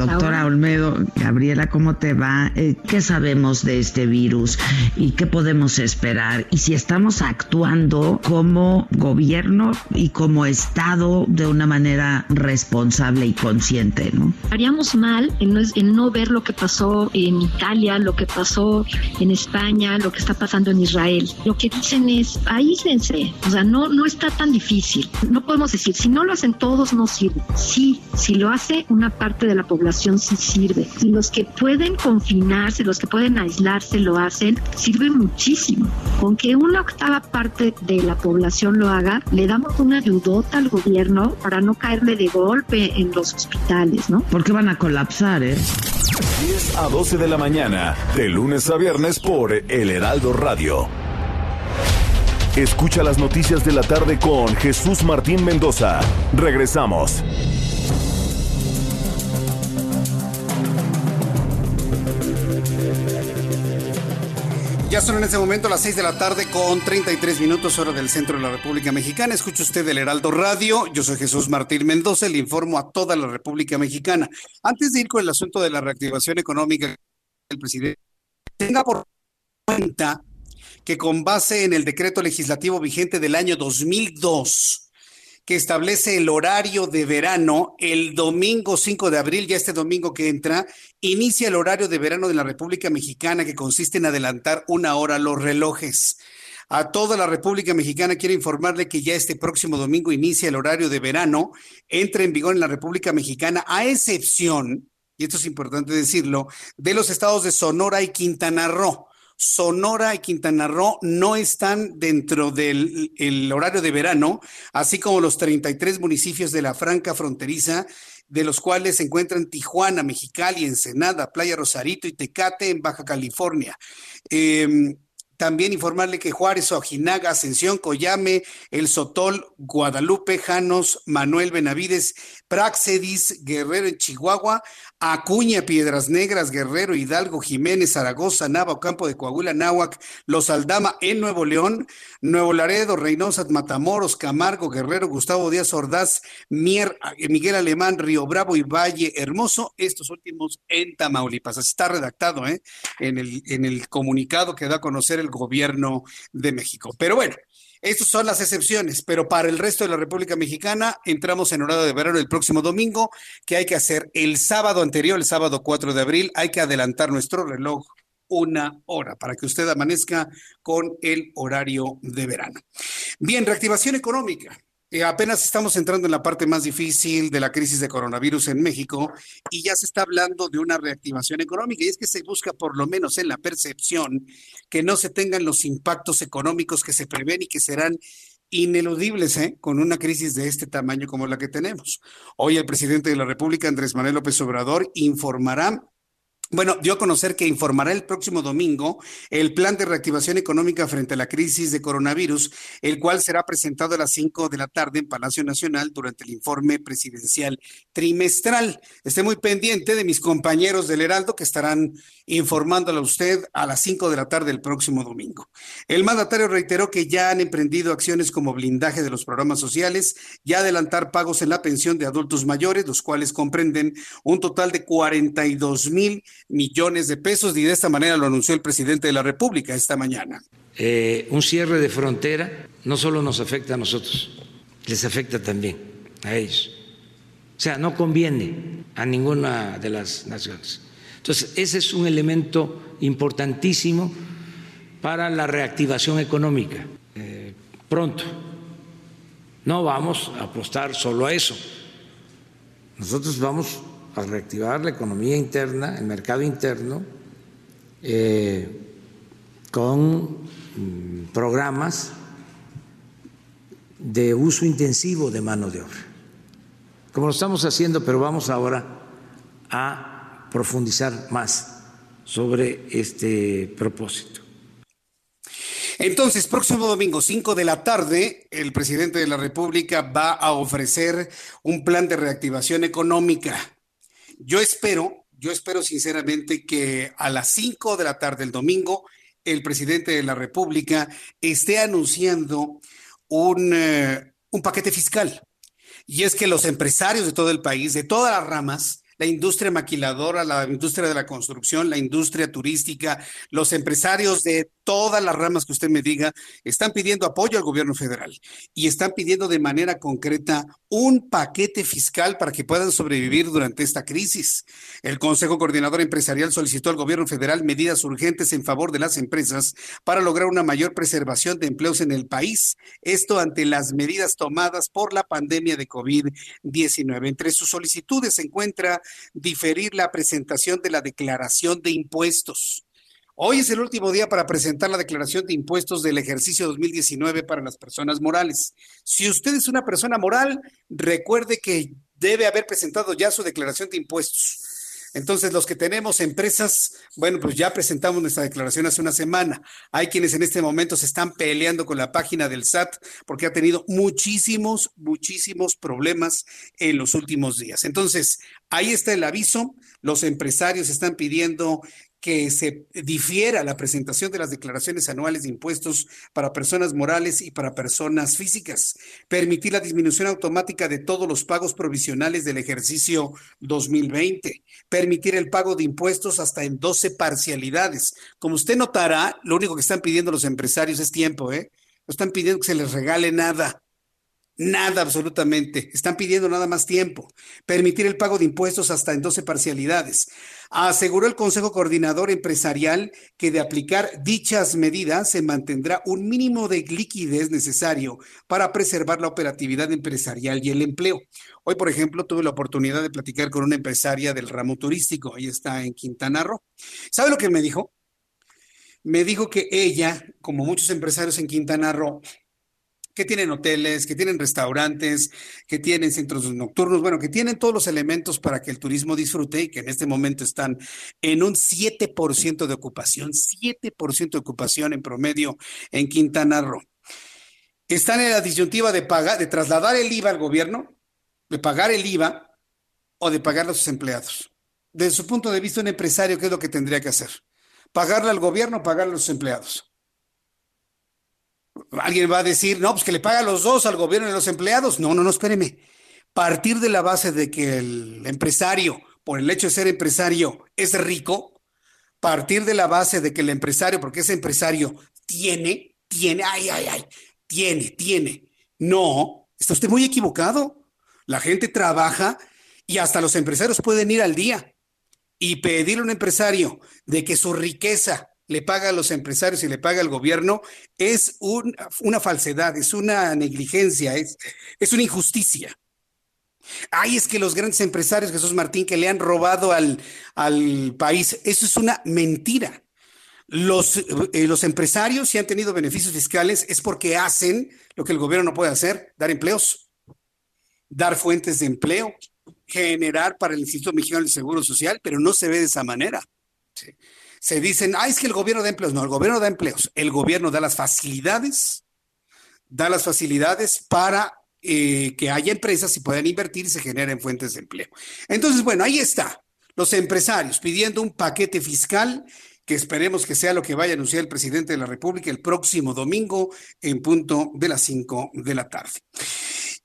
Doctora Olmedo, Gabriela, ¿cómo te va? Eh, ¿Qué sabemos de este virus y qué podemos esperar? Y si estamos actuando como gobierno y como Estado de una manera responsable y consciente, ¿no? Haríamos mal en no, en no ver lo que pasó en Italia, lo que pasó en España, lo que está pasando en Israel. Lo que dicen es, aíslense, o sea, no, no está tan difícil. No podemos decir, si no lo hacen todos, no sirve. Sí, si lo hace una parte de la población, sí sirve. Y los que pueden confinarse, los que pueden aislarse, lo hacen, sirve muchísimo. Con que una octava parte de la población lo haga, le damos una ayudota al gobierno para no caerle de golpe en los hospitales, ¿no? Porque van a colapsar, ¿eh? 10 a 12 de la mañana, de lunes a viernes por El Heraldo Radio. Escucha las noticias de la tarde con Jesús Martín Mendoza. Regresamos. Ya son en este momento las 6 de la tarde con 33 minutos hora del centro de la República Mexicana. Escucha usted el Heraldo Radio. Yo soy Jesús Martín Mendoza. Le informo a toda la República Mexicana. Antes de ir con el asunto de la reactivación económica, el presidente tenga por cuenta que con base en el decreto legislativo vigente del año 2002, que establece el horario de verano, el domingo 5 de abril, ya este domingo que entra, inicia el horario de verano de la República Mexicana, que consiste en adelantar una hora los relojes. A toda la República Mexicana quiero informarle que ya este próximo domingo inicia el horario de verano, entra en vigor en la República Mexicana, a excepción, y esto es importante decirlo, de los estados de Sonora y Quintana Roo. Sonora y Quintana Roo no están dentro del el horario de verano, así como los 33 municipios de la franca fronteriza de los cuales se encuentran Tijuana, Mexicali, Ensenada, Playa Rosarito y Tecate en Baja California. Eh, también informarle que Juárez, Ojinaga, Ascensión, Coyame, El Sotol, Guadalupe, Janos, Manuel Benavides, Praxedis, Guerrero en Chihuahua, Acuña, Piedras Negras, Guerrero, Hidalgo, Jiménez, Zaragoza, Nava, Campo de Coahuila, Náhuac, Los Aldama en Nuevo León, Nuevo Laredo, Reynosa, Matamoros, Camargo, Guerrero, Gustavo Díaz Ordaz, Mier, Miguel Alemán, Río Bravo y Valle Hermoso, estos últimos en Tamaulipas. Así está redactado ¿eh? en, el, en el comunicado que da a conocer el gobierno de México. Pero bueno, estas son las excepciones, pero para el resto de la República Mexicana entramos en horario de verano el próximo domingo, que hay que hacer el sábado anterior, el sábado 4 de abril, hay que adelantar nuestro reloj una hora para que usted amanezca con el horario de verano. Bien, reactivación económica. Eh, apenas estamos entrando en la parte más difícil de la crisis de coronavirus en México y ya se está hablando de una reactivación económica y es que se busca por lo menos en la percepción que no se tengan los impactos económicos que se prevén y que serán ineludibles ¿eh? con una crisis de este tamaño como la que tenemos. Hoy el presidente de la República, Andrés Manuel López Obrador, informará bueno, dio a conocer que informará el próximo domingo el plan de reactivación económica frente a la crisis de coronavirus, el cual será presentado a las 5 de la tarde en Palacio Nacional durante el informe presidencial trimestral. Esté muy pendiente de mis compañeros del Heraldo que estarán informándole a usted a las 5 de la tarde el próximo domingo. El mandatario reiteró que ya han emprendido acciones como blindaje de los programas sociales y adelantar pagos en la pensión de adultos mayores, los cuales comprenden un total de 42 mil millones de pesos y de esta manera lo anunció el presidente de la República esta mañana. Eh, un cierre de frontera no solo nos afecta a nosotros, les afecta también a ellos. O sea, no conviene a ninguna de las naciones. Entonces, ese es un elemento importantísimo para la reactivación económica. Eh, pronto, no vamos a apostar solo a eso. Nosotros vamos a reactivar la economía interna, el mercado interno, eh, con mm, programas de uso intensivo de mano de obra, como lo estamos haciendo, pero vamos ahora a profundizar más sobre este propósito. Entonces, próximo domingo, 5 de la tarde, el presidente de la República va a ofrecer un plan de reactivación económica yo espero, yo espero sinceramente que a las 5 de la tarde del domingo el presidente de la República esté anunciando un, eh, un paquete fiscal. Y es que los empresarios de todo el país, de todas las ramas, la industria maquiladora, la industria de la construcción, la industria turística, los empresarios de todas las ramas que usted me diga, están pidiendo apoyo al gobierno federal y están pidiendo de manera concreta un paquete fiscal para que puedan sobrevivir durante esta crisis. El Consejo Coordinador Empresarial solicitó al gobierno federal medidas urgentes en favor de las empresas para lograr una mayor preservación de empleos en el país. Esto ante las medidas tomadas por la pandemia de COVID-19. Entre sus solicitudes se encuentra diferir la presentación de la declaración de impuestos. Hoy es el último día para presentar la declaración de impuestos del ejercicio 2019 para las personas morales. Si usted es una persona moral, recuerde que debe haber presentado ya su declaración de impuestos. Entonces, los que tenemos empresas, bueno, pues ya presentamos nuestra declaración hace una semana. Hay quienes en este momento se están peleando con la página del SAT porque ha tenido muchísimos, muchísimos problemas en los últimos días. Entonces, ahí está el aviso. Los empresarios están pidiendo que se difiera la presentación de las declaraciones anuales de impuestos para personas morales y para personas físicas, permitir la disminución automática de todos los pagos provisionales del ejercicio 2020, permitir el pago de impuestos hasta en 12 parcialidades. Como usted notará, lo único que están pidiendo los empresarios es tiempo, ¿eh? No están pidiendo que se les regale nada. Nada, absolutamente. Están pidiendo nada más tiempo. Permitir el pago de impuestos hasta en 12 parcialidades. Aseguró el Consejo Coordinador Empresarial que de aplicar dichas medidas se mantendrá un mínimo de liquidez necesario para preservar la operatividad empresarial y el empleo. Hoy, por ejemplo, tuve la oportunidad de platicar con una empresaria del ramo turístico. Ahí está en Quintana Roo. ¿Sabe lo que me dijo? me dijo que ella, como muchos empresarios en Quintana Roo, que tienen hoteles, que tienen restaurantes, que tienen centros nocturnos, bueno, que tienen todos los elementos para que el turismo disfrute y que en este momento están en un 7% de ocupación, 7% de ocupación en promedio en Quintana Roo. Están en la disyuntiva de pagar, de trasladar el IVA al gobierno, de pagar el IVA o de pagar a sus empleados. Desde su punto de vista, un empresario, ¿qué es lo que tendría que hacer? ¿Pagarle al gobierno o pagarle a los empleados? Alguien va a decir, no, pues que le paga los dos, al gobierno y a los empleados. No, no, no, espéreme. Partir de la base de que el empresario, por el hecho de ser empresario, es rico, partir de la base de que el empresario, porque es empresario, tiene, tiene, ay, ay, ay, tiene, tiene. No, está usted muy equivocado. La gente trabaja y hasta los empresarios pueden ir al día y pedirle a un empresario de que su riqueza le paga a los empresarios y le paga al gobierno es una falsedad, es una negligencia, es, es una injusticia. Ay, es que los grandes empresarios, Jesús Martín, que le han robado al, al país, eso es una mentira. Los, eh, los empresarios, si han tenido beneficios fiscales, es porque hacen lo que el gobierno no puede hacer, dar empleos, dar fuentes de empleo, generar para el Instituto Mexicano del Seguro Social, pero no se ve de esa manera. ¿sí? Se dicen, ah, es que el gobierno da empleos. No, el gobierno da empleos. El gobierno da las facilidades, da las facilidades para eh, que haya empresas y puedan invertir y se generen fuentes de empleo. Entonces, bueno, ahí está. Los empresarios pidiendo un paquete fiscal que esperemos que sea lo que vaya a anunciar el presidente de la República el próximo domingo en punto de las 5 de la tarde.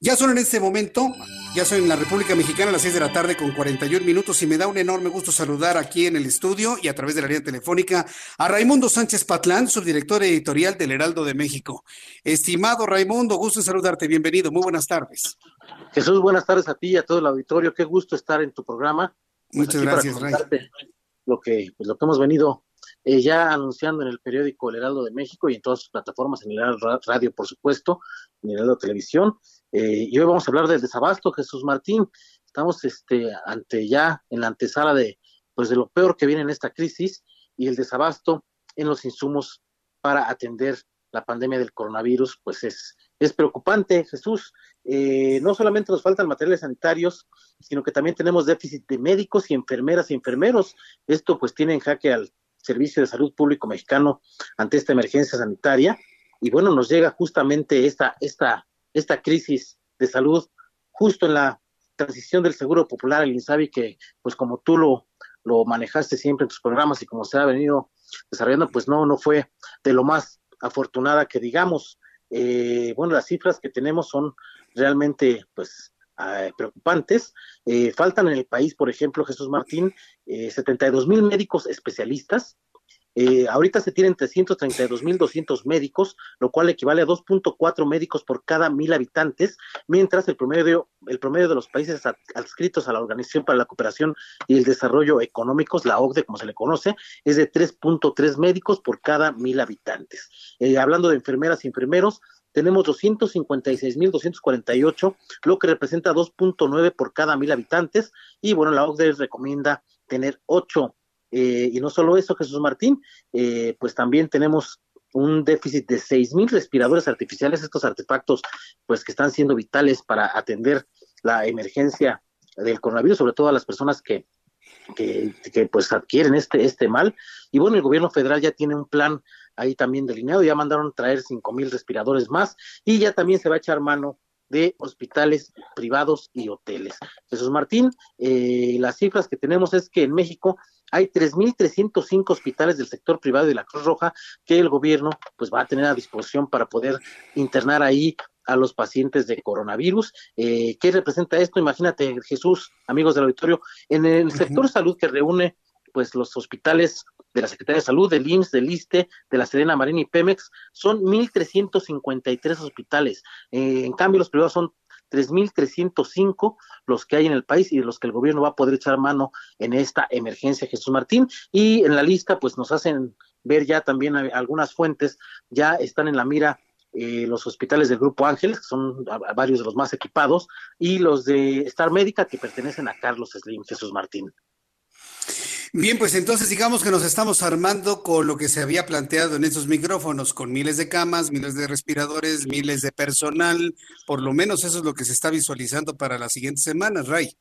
Ya son en este momento, ya son en la República Mexicana a las 6 de la tarde con 41 minutos y me da un enorme gusto saludar aquí en el estudio y a través de la línea telefónica a Raimundo Sánchez Patlán, subdirector editorial del Heraldo de México. Estimado Raimundo, gusto en saludarte, bienvenido, muy buenas tardes. Jesús, buenas tardes a ti y a todo el auditorio, qué gusto estar en tu programa. Pues Muchas gracias, Ray. Lo que, pues, lo que hemos venido eh, ya anunciando en el periódico El Heraldo de México y en todas sus plataformas, en el Heraldo Radio, por supuesto, en el Heraldo Televisión, eh, y hoy vamos a hablar del desabasto, Jesús Martín. Estamos este, ante ya en la antesala de, pues, de lo peor que viene en esta crisis y el desabasto en los insumos para atender la pandemia del coronavirus, pues es, es preocupante, Jesús. Eh, no solamente nos faltan materiales sanitarios, sino que también tenemos déficit de médicos y enfermeras y enfermeros. Esto pues tiene en jaque al Servicio de Salud Público Mexicano ante esta emergencia sanitaria. Y bueno, nos llega justamente esta, esta esta crisis de salud justo en la transición del Seguro Popular al INSABI, que pues como tú lo, lo manejaste siempre en tus programas y como se ha venido desarrollando, pues no, no fue de lo más afortunada que digamos. Eh, bueno, las cifras que tenemos son realmente pues eh, preocupantes. Eh, faltan en el país, por ejemplo, Jesús Martín, 72 mil médicos especialistas, eh, ahorita se tienen 332.200 médicos, lo cual equivale a 2.4 médicos por cada mil habitantes, mientras el promedio, el promedio de los países adscritos a la Organización para la Cooperación y el Desarrollo Económicos, la OCDE como se le conoce, es de 3.3 médicos por cada mil habitantes. Eh, hablando de enfermeras y enfermeros, tenemos 256.248, lo que representa 2.9 por cada mil habitantes, y bueno, la OCDE recomienda tener 8 eh, y no solo eso, Jesús Martín, eh, pues también tenemos un déficit de seis mil respiradores artificiales, estos artefactos pues que están siendo vitales para atender la emergencia del coronavirus, sobre todo a las personas que, que, que, pues adquieren este, este mal. Y bueno, el gobierno federal ya tiene un plan ahí también delineado, ya mandaron traer cinco mil respiradores más y ya también se va a echar mano de hospitales privados y hoteles. Jesús Martín, eh, las cifras que tenemos es que en México hay 3.305 hospitales del sector privado y la Cruz Roja que el gobierno pues va a tener a disposición para poder internar ahí a los pacientes de coronavirus. Eh, ¿Qué representa esto? Imagínate, Jesús, amigos del auditorio, en el sector salud que reúne pues los hospitales de la Secretaría de Salud, del IMSS, del ISTE, de la Serena Marina y Pemex, son 1.353 hospitales. Eh, en cambio, los privados son 3.305 los que hay en el país y de los que el gobierno va a poder echar mano en esta emergencia, Jesús Martín. Y en la lista, pues nos hacen ver ya también algunas fuentes, ya están en la mira eh, los hospitales del Grupo Ángeles, que son varios de los más equipados, y los de Star Médica, que pertenecen a Carlos Slim, Jesús Martín. Bien, pues entonces digamos que nos estamos armando con lo que se había planteado en estos micrófonos, con miles de camas, miles de respiradores, miles de personal, por lo menos eso es lo que se está visualizando para las siguientes semanas, Ray.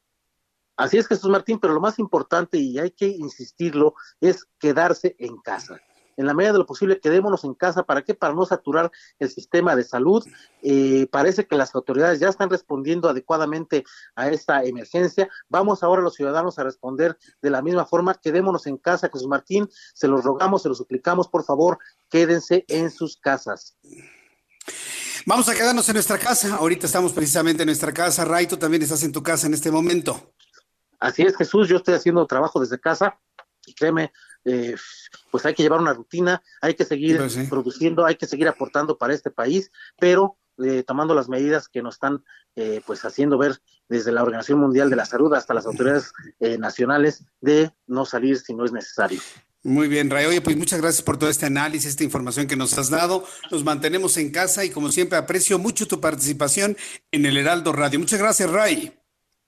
Así es, Jesús Martín, pero lo más importante, y hay que insistirlo, es quedarse en casa en la medida de lo posible, quedémonos en casa. ¿Para qué? Para no saturar el sistema de salud. Eh, parece que las autoridades ya están respondiendo adecuadamente a esta emergencia. Vamos ahora los ciudadanos a responder de la misma forma. Quedémonos en casa, Jesús Martín. Se los rogamos, se los suplicamos, por favor, quédense en sus casas. Vamos a quedarnos en nuestra casa. Ahorita estamos precisamente en nuestra casa. Ray, tú también estás en tu casa en este momento. Así es, Jesús. Yo estoy haciendo trabajo desde casa y créeme, eh, pues hay que llevar una rutina, hay que seguir pues produciendo, hay que seguir aportando para este país, pero eh, tomando las medidas que nos están eh, pues haciendo ver desde la Organización Mundial de la Salud hasta las autoridades nacionales de no salir si no es necesario. Muy bien, Ray. Oye, pues muchas gracias por todo este análisis, esta información que nos has dado. Nos mantenemos en casa y como siempre aprecio mucho tu participación en el Heraldo Radio. Muchas gracias, Ray.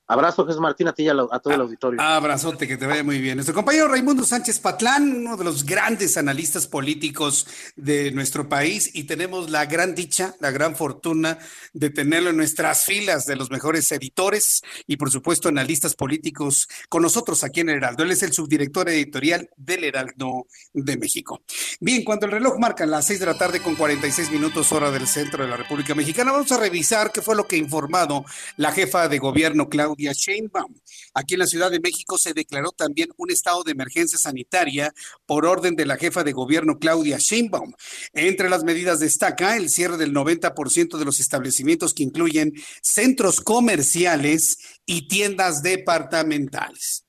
Abrazo, Jesús Martín, a ti y a, todo el auditorio. Abrazote, que te vaya muy bien. Nuestro compañero Raimundo Sánchez Patlán, uno de los grandes analistas políticos de nuestro país, y tenemos la gran dicha, la gran fortuna de tenerlo en nuestras filas de los mejores editores y, por supuesto, analistas políticos con nosotros aquí en el Heraldo. Él es el subdirector editorial del Heraldo de México. Bien, cuando el reloj marca las seis de la tarde con 46 minutos hora del centro de la República Mexicana, vamos a revisar qué fue lo que ha informado la jefa de gobierno, Claudia Sheinbaum. Aquí en la Ciudad de México se declaró también un estado de emergencia sanitaria por orden de la jefa de gobierno Claudia Sheinbaum. Entre las medidas destaca el cierre del 90% de los establecimientos que incluyen centros comerciales y tiendas departamentales.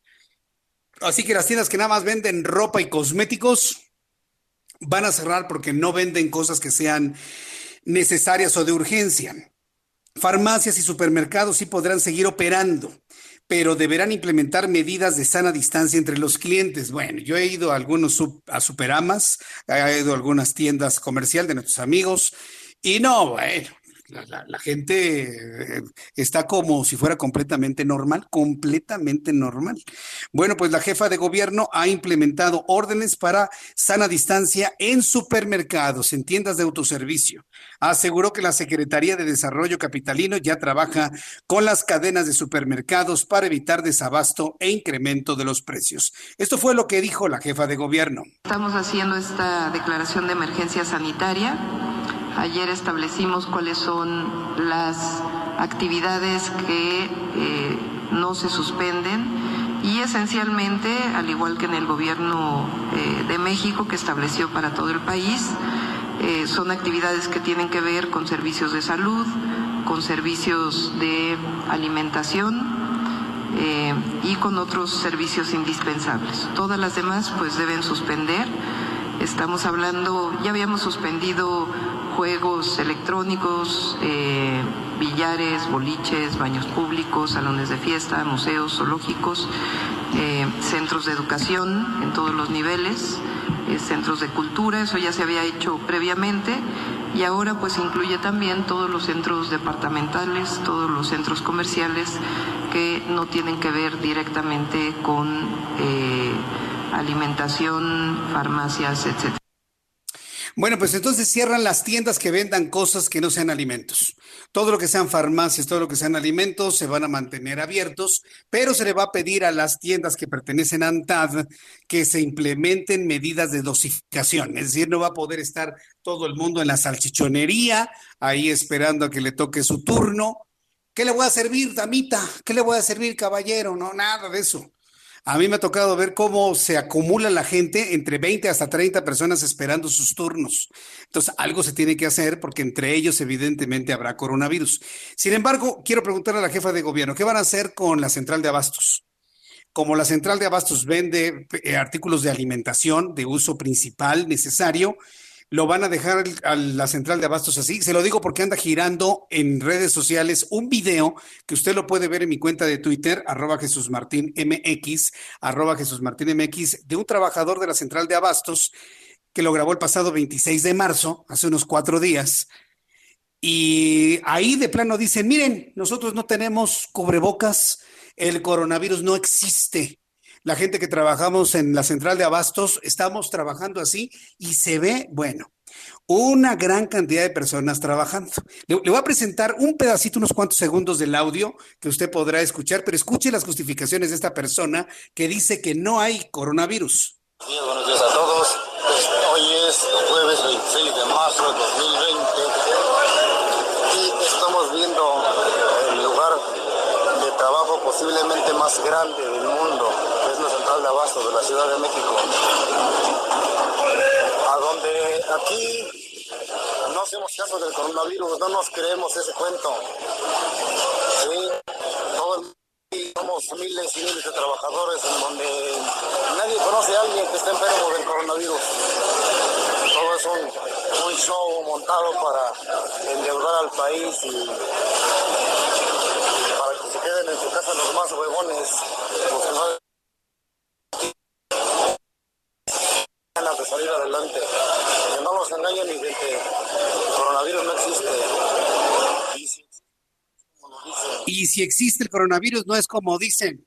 Así que las tiendas que nada más venden ropa y cosméticos van a cerrar porque no venden cosas que sean necesarias o de urgencia. Farmacias y supermercados sí podrán seguir operando, pero deberán implementar medidas de sana distancia entre los clientes. Bueno, yo he ido a algunos a Superamas, he ido a algunas tiendas comerciales de nuestros amigos y no, bueno, la, gente eh, está como si fuera completamente normal, completamente normal. Bueno, pues la jefa de gobierno ha implementado órdenes para sana distancia en supermercados, en tiendas de autoservicio. Aseguró que la Secretaría de Desarrollo Capitalino ya trabaja con las cadenas de supermercados para evitar desabasto e incremento de los precios. Esto fue lo que dijo la jefa de gobierno. Estamos haciendo esta declaración de emergencia sanitaria Ayer establecimos cuáles son las actividades que eh, no se suspenden y esencialmente, al igual que en el gobierno eh, de México que estableció para todo el país, eh, son actividades que tienen que ver con servicios de salud, con servicios de alimentación, y con otros servicios indispensables. Todas las demás pues deben suspender. Estamos hablando, ya habíamos suspendido juegos electrónicos, eh, billares, boliches, baños públicos, salones de fiesta, museos, zoológicos, eh, centros de educación en todos los niveles, eh, centros de cultura, eso ya se había hecho previamente y ahora pues incluye también todos los centros departamentales, todos los centros comerciales que no tienen que ver directamente con alimentación, farmacias, etcétera. Bueno, pues entonces cierran las tiendas que vendan cosas que no sean alimentos. Todo lo que sean farmacias, todo lo que sean alimentos se van a mantener abiertos, pero se le va a pedir a las tiendas que pertenecen a ANTAD que se implementen medidas de dosificación. Es decir, no va a poder estar todo el mundo en la salchichonería, ahí esperando a que le toque su turno. ¿Qué le voy a servir, damita? ¿Qué le voy a servir, caballero? No, nada de eso. A mí me ha tocado ver cómo se acumula la gente, entre 20 hasta 30 personas esperando sus turnos. Entonces, algo se tiene que hacer porque entre ellos evidentemente habrá coronavirus. Sin embargo, quiero preguntarle a la jefa de gobierno, ¿qué van a hacer con la central de abastos? Como la central de abastos vende eh, artículos de alimentación de uso principal necesario, lo van a dejar a la central de abastos así. Se lo digo porque anda girando en redes sociales un video que usted lo puede ver en mi cuenta de Twitter, arroba Jesús Martín MX, arroba Jesús Martín MX, de un trabajador de la central de abastos que lo grabó el pasado 26 de marzo, hace unos cuatro días. Y ahí de plano dicen, miren, nosotros no tenemos cubrebocas, el coronavirus no existe. La gente que trabajamos en la central de abastos, estamos trabajando así y se ve, bueno, una gran cantidad de personas trabajando. Le, voy a presentar un pedacito, unos cuantos segundos del audio que usted podrá escuchar, pero escuche las justificaciones de esta persona que dice que no hay coronavirus. buenos días a todos. Hoy es jueves 26 de marzo de 2020 y estamos viendo el lugar de trabajo posiblemente más grande del mundo, central de la Ciudad de México donde aquí no hacemos caso del coronavirus, no nos creemos ese cuento. Sí, somos miles y miles de trabajadores en donde nadie conoce a alguien que esté enfermo del coronavirus. Todo es un, show montado para endeudar al país y para que se queden en su casa los más huevones, de salir adelante. Que no nos engañen ni que el coronavirus no existe. Y si existe el coronavirus, no es como dicen.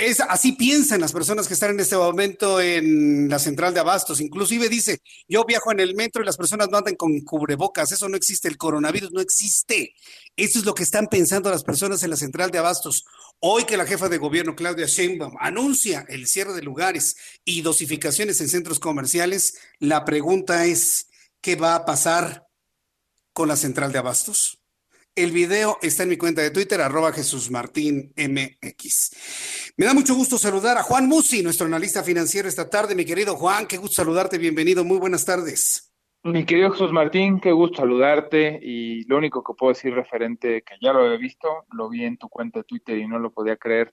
Es, así piensan las personas que están en este momento en la central de abastos. Inclusive dice, yo viajo en el metro y las personas no andan con cubrebocas. Eso no existe. El coronavirus no existe. Eso es lo que están pensando las personas en la central de abastos. Hoy que la jefa de gobierno, Claudia Sheinbaum, anuncia el cierre de lugares y dosificaciones en centros comerciales, la pregunta es, ¿qué va a pasar con la central de abastos? El video está en mi cuenta de Twitter, arroba Jesús Martín MX. Me da mucho gusto saludar a Juan Musi, nuestro analista financiero esta tarde. Mi querido Juan, qué gusto saludarte, bienvenido, muy buenas tardes. Mi querido Jesús Martín, qué gusto saludarte y lo único que puedo decir referente, que ya lo he visto, lo vi en tu cuenta de Twitter y no lo podía creer,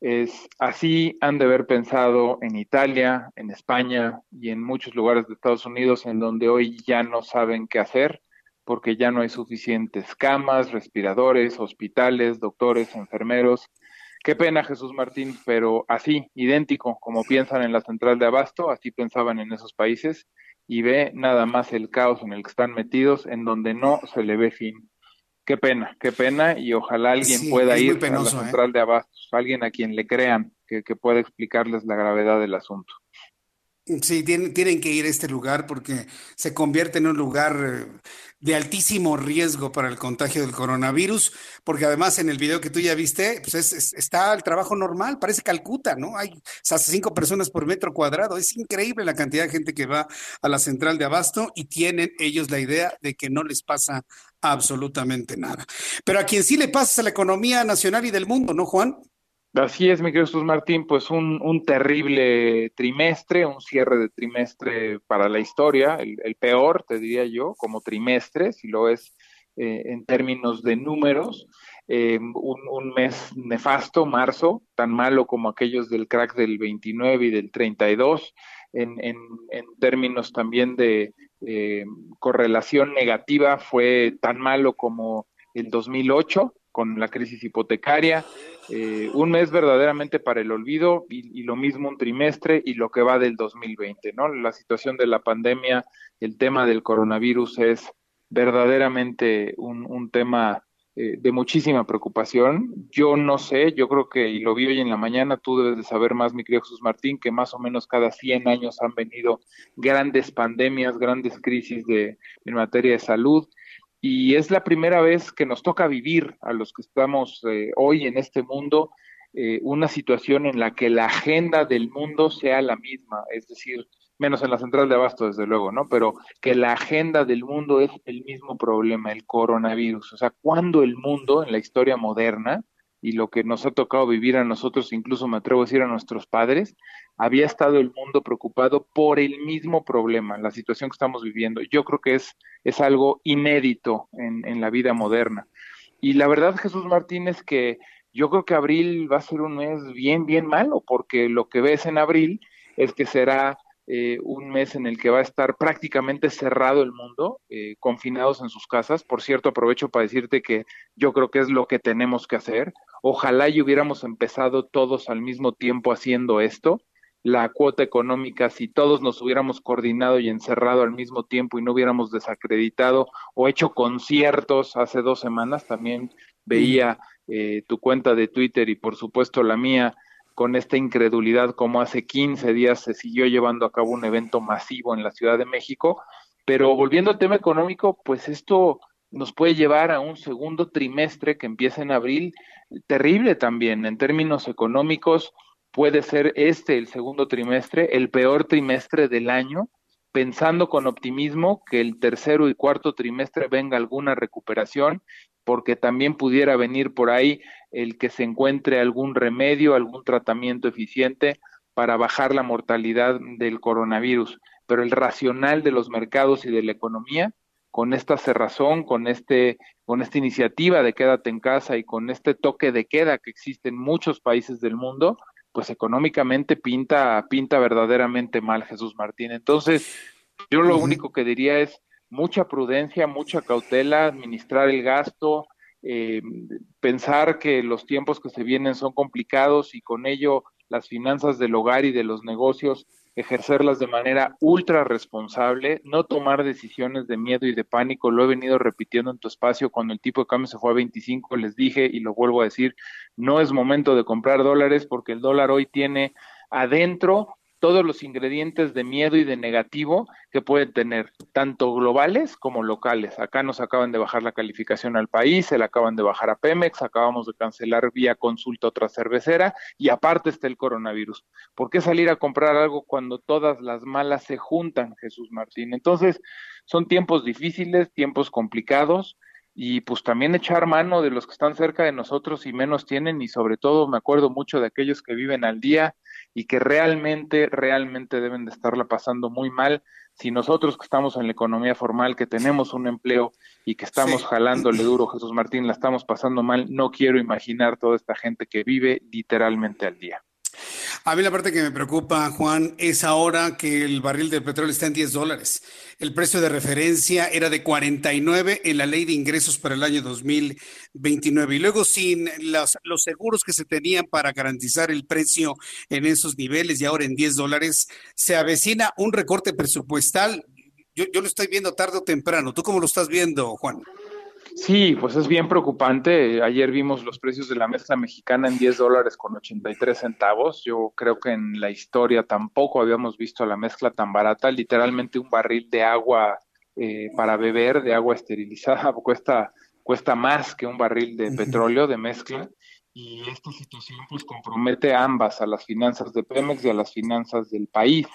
es así han de haber pensado en Italia, en España y en muchos lugares de Estados Unidos en donde hoy ya no saben qué hacer porque ya no hay suficientes camas, respiradores, hospitales, doctores, enfermeros. Qué pena, Jesús Martín, pero así, idéntico, como piensan en la central de abasto, así pensaban en esos países, y ve nada más el caos en el que están metidos, en donde no se le ve fin. Qué pena, qué pena, y ojalá alguien pueda ir a la ¿eh? central de abastos, alguien a quien le crean que, que pueda explicarles la gravedad del asunto. Sí, tienen, tienen que ir a este lugar porque se convierte en un lugar eh, de altísimo riesgo para el contagio del coronavirus, porque además en el video que tú ya viste, pues está el trabajo normal, parece Calcuta, ¿no? Hay hasta cinco personas por metro cuadrado, es increíble la cantidad de gente que va a la central de abasto y tienen ellos la idea de que no les pasa absolutamente nada. Pero a quien sí le pasa es a la economía nacional y del mundo, ¿no, Juan? Así es, mi querido Jesús Martín, pues un, un, terrible trimestre, un cierre de trimestre para la historia, el, peor, te diría yo, como trimestre, si lo es eh, en términos de números, eh, un, un, mes nefasto, marzo, tan malo como aquellos del crack del 29 y del 32, en, en, en términos también de eh, correlación negativa, fue tan malo como el 2008 con la crisis hipotecaria, eh, un mes verdaderamente para el olvido y, lo mismo un trimestre y lo que va del 2020, ¿no? La situación de la pandemia, el tema del coronavirus es verdaderamente un, un tema eh, de muchísima preocupación. Yo no sé, yo creo que, y lo vi hoy en la mañana, tú debes de saber más, mi querido Jesús Martín, que más o menos cada 100 años han venido grandes pandemias, grandes crisis de, en materia de salud y es la primera vez que nos toca vivir a los que estamos eh, hoy en este mundo eh, una situación en la que la agenda del mundo sea la misma, es decir, menos en la central de abasto, desde luego, ¿no? Pero que la agenda del mundo es el mismo problema, el coronavirus. O sea, cuando el mundo en la historia moderna y lo que nos ha tocado vivir a nosotros, incluso me atrevo a decir a nuestros padres, había estado el mundo preocupado por el mismo problema, la situación que estamos viviendo. Yo creo que es, es algo inédito en, en la vida moderna. Y la verdad, Jesús Martínez, que yo creo que abril va a ser un mes bien, bien malo, porque lo que ves en abril es que será eh, un mes en el que va a estar prácticamente cerrado el mundo, eh, confinados en sus casas. Por cierto, aprovecho para decirte que yo creo que es lo que tenemos que hacer. Ojalá y hubiéramos empezado todos al mismo tiempo haciendo esto. La cuota económica, si todos nos hubiéramos coordinado y encerrado al mismo tiempo y no hubiéramos desacreditado o hecho conciertos hace dos semanas, también veía eh, tu cuenta de Twitter y por supuesto la mía, con esta incredulidad como hace 15 días se siguió llevando a cabo un evento masivo en la Ciudad de México. Pero volviendo al tema económico, pues esto nos puede llevar a un segundo trimestre que empieza en abril, terrible también en términos económicos. Puede ser este el segundo trimestre, el peor trimestre del año, pensando con optimismo que el tercero y cuarto trimestre venga alguna recuperación, porque también pudiera venir por ahí el que se encuentre algún remedio, algún tratamiento eficiente para bajar la mortalidad del coronavirus. Pero el racional de los mercados y de la economía, con esta cerrazón, con este, con esta iniciativa de quédate en casa y con este toque de queda que existe en muchos países del mundo, pues económicamente pinta, pinta verdaderamente mal Jesús Martín. Entonces, yo lo único que diría es mucha prudencia, mucha cautela, administrar el gasto, eh, pensar que los tiempos que se vienen son complicados y con ello las finanzas del hogar y de los negocios ejercerlas de manera ultra responsable, no tomar decisiones de miedo y de pánico. Lo he venido repitiendo en tu espacio cuando el tipo de cambio se fue a 25, les dije y lo vuelvo a decir, no es momento de comprar dólares porque el dólar hoy tiene adentro todos los ingredientes de miedo y de negativo que pueden tener, tanto globales como locales. Acá nos acaban de bajar la calificación al país, se la acaban de bajar a Pemex, acabamos de cancelar vía consulta otra cervecera y aparte está el coronavirus. ¿Por qué salir a comprar algo cuando todas las malas se juntan, Jesús Martín? Entonces, son tiempos difíciles, tiempos complicados y pues también echar mano de los que están cerca de nosotros y menos tienen y sobre todo me acuerdo mucho de aquellos que viven al día y que realmente, realmente deben de estarla pasando muy mal. Si nosotros que estamos en la economía formal, que tenemos un empleo y que estamos jalándole duro, Jesús Martín, la estamos pasando mal, no quiero imaginar toda esta gente que vive literalmente al día. A mí la parte que me preocupa, Juan, es ahora que el barril de petróleo está en 10 dólares. El precio de referencia era de 49 en la ley de ingresos para el año 2029. Y luego sin los, los seguros que se tenían para garantizar el precio en esos niveles y ahora en 10 dólares, se avecina un recorte presupuestal. Yo, yo lo estoy viendo tarde o temprano. ¿Tú cómo lo estás viendo, Juan? Sí, pues es bien preocupante. Ayer vimos los precios de la mezcla mexicana en 10 dólares con 83 centavos. Yo creo que en la historia tampoco habíamos visto la mezcla tan barata. Literalmente un barril de agua eh, para beber, de agua esterilizada, cuesta, cuesta más que un barril de petróleo de mezcla. Y esta situación pues compromete a ambas, a las finanzas de Pemex y a las finanzas del país.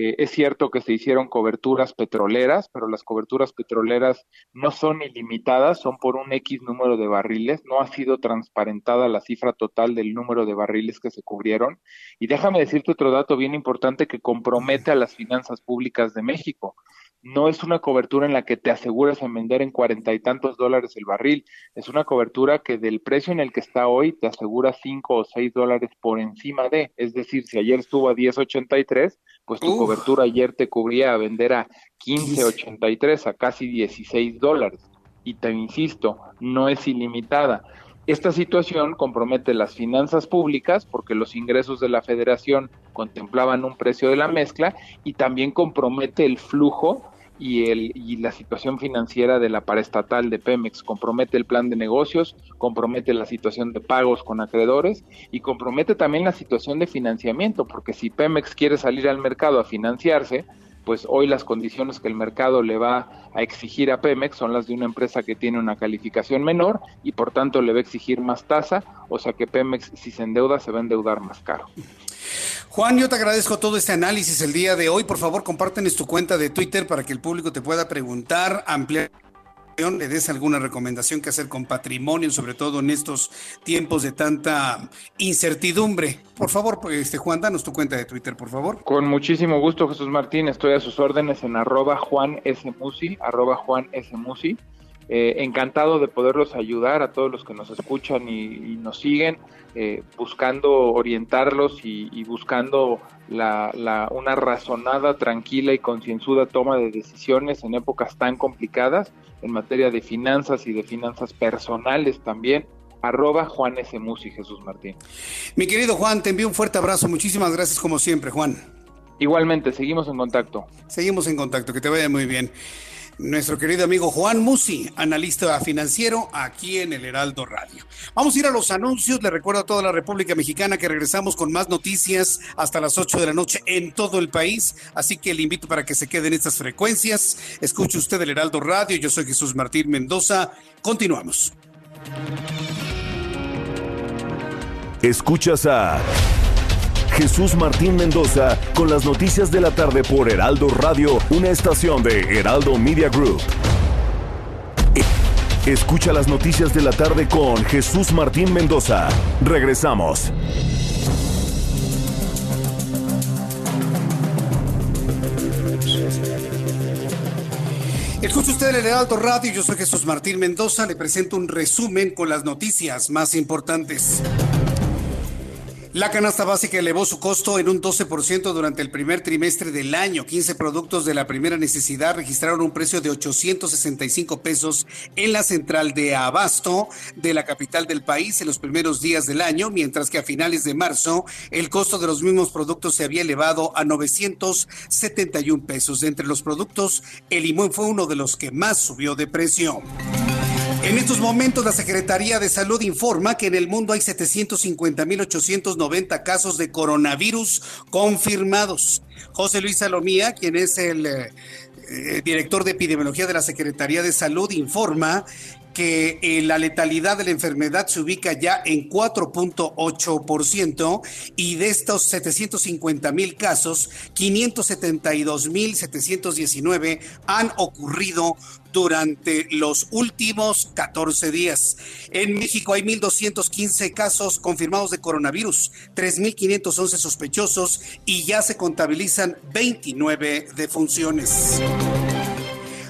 Eh, es cierto que se hicieron coberturas petroleras, pero las coberturas petroleras no son ilimitadas, son por un X número de barriles. No ha sido transparentada la cifra total del número de barriles que se cubrieron. Y déjame decirte otro dato bien importante que compromete a las finanzas públicas de México no es una cobertura en la que te aseguras en vender en cuarenta y tantos dólares el barril, es una cobertura que del precio en el que está hoy te asegura cinco o seis dólares por encima de, es decir, si ayer estuvo a 10.83, pues tu cobertura ayer te cubría a vender a 15.83, a casi 16 dólares. Y te insisto, no es ilimitada. Esta situación compromete las finanzas públicas porque los ingresos de la federación contemplaban un precio de la mezcla y también compromete el flujo y, el, y la situación financiera de la paraestatal de Pemex, compromete el plan de negocios, compromete la situación de pagos con acreedores y compromete también la situación de financiamiento, porque si Pemex quiere salir al mercado a financiarse, pues hoy las condiciones que el mercado le va a exigir a Pemex son las de una empresa que tiene una calificación menor y por tanto le va a exigir más tasa, o sea que Pemex si se endeuda se va a endeudar más caro. Juan, yo te agradezco todo este análisis el día de hoy. Por favor, compártenos tu cuenta de Twitter para que el público te pueda preguntar, ampliar le des alguna recomendación que hacer con patrimonio, sobre todo en estos tiempos de tanta incertidumbre. Por favor, este Juan, danos tu cuenta de Twitter, por favor. Con muchísimo gusto, Jesús Martín. Estoy a sus órdenes en arroba Juan S. Musi, arroba Juan S. Musi. Eh, encantado de poderlos ayudar a todos los que nos escuchan y, nos siguen, eh, buscando orientarlos y, buscando la, una razonada, tranquila y concienzuda toma de decisiones en épocas tan complicadas en materia de finanzas y de finanzas personales también. Arroba Juan S. Musi, Jesús Martín. Mi querido Juan, te envío un fuerte abrazo. Muchísimas gracias como siempre, Juan. Igualmente, seguimos en contacto. Seguimos en contacto, que te vaya muy bien. Nuestro querido amigo Juan Musi, analista financiero aquí en el Heraldo Radio. Vamos a ir a los anuncios. Le recuerdo a toda la República Mexicana que regresamos con más noticias hasta las 8 de la noche en todo el país. Así que le invito para que se queden estas frecuencias. Escuche usted el Heraldo Radio. Yo soy Jesús Martín Mendoza. Continuamos. Escuchas a Jesús Martín Mendoza con las noticias de la tarde por Heraldo Radio, una estación de Heraldo Media Group. Escucha las noticias de la tarde con Jesús Martín Mendoza. Regresamos. Escucha usted el Heraldo Radio, yo soy Jesús Martín Mendoza, le presento un resumen con las noticias más importantes. La canasta básica elevó su costo en un 12% durante el primer trimestre del año. 15 productos de la primera necesidad registraron un precio de 865 pesos en la central de abasto de la capital del país en los primeros días del año, mientras que a finales de marzo el costo de los mismos productos se había elevado a 971 pesos. entre los productos, el limón fue uno de los que más subió de precio. En estos momentos, la Secretaría de Salud informa que en el mundo hay 750.890 casos de coronavirus confirmados. José Luis Salomía, quien es el eh, eh, director de epidemiología de la Secretaría de Salud, informa que eh, la letalidad de la enfermedad se ubica ya en 4.8% y de estos 750 mil casos, 572 mil 719 han ocurrido durante los últimos 14 días. En México hay 1.215 casos confirmados de coronavirus, 3.511 sospechosos y ya se contabilizan 29 defunciones.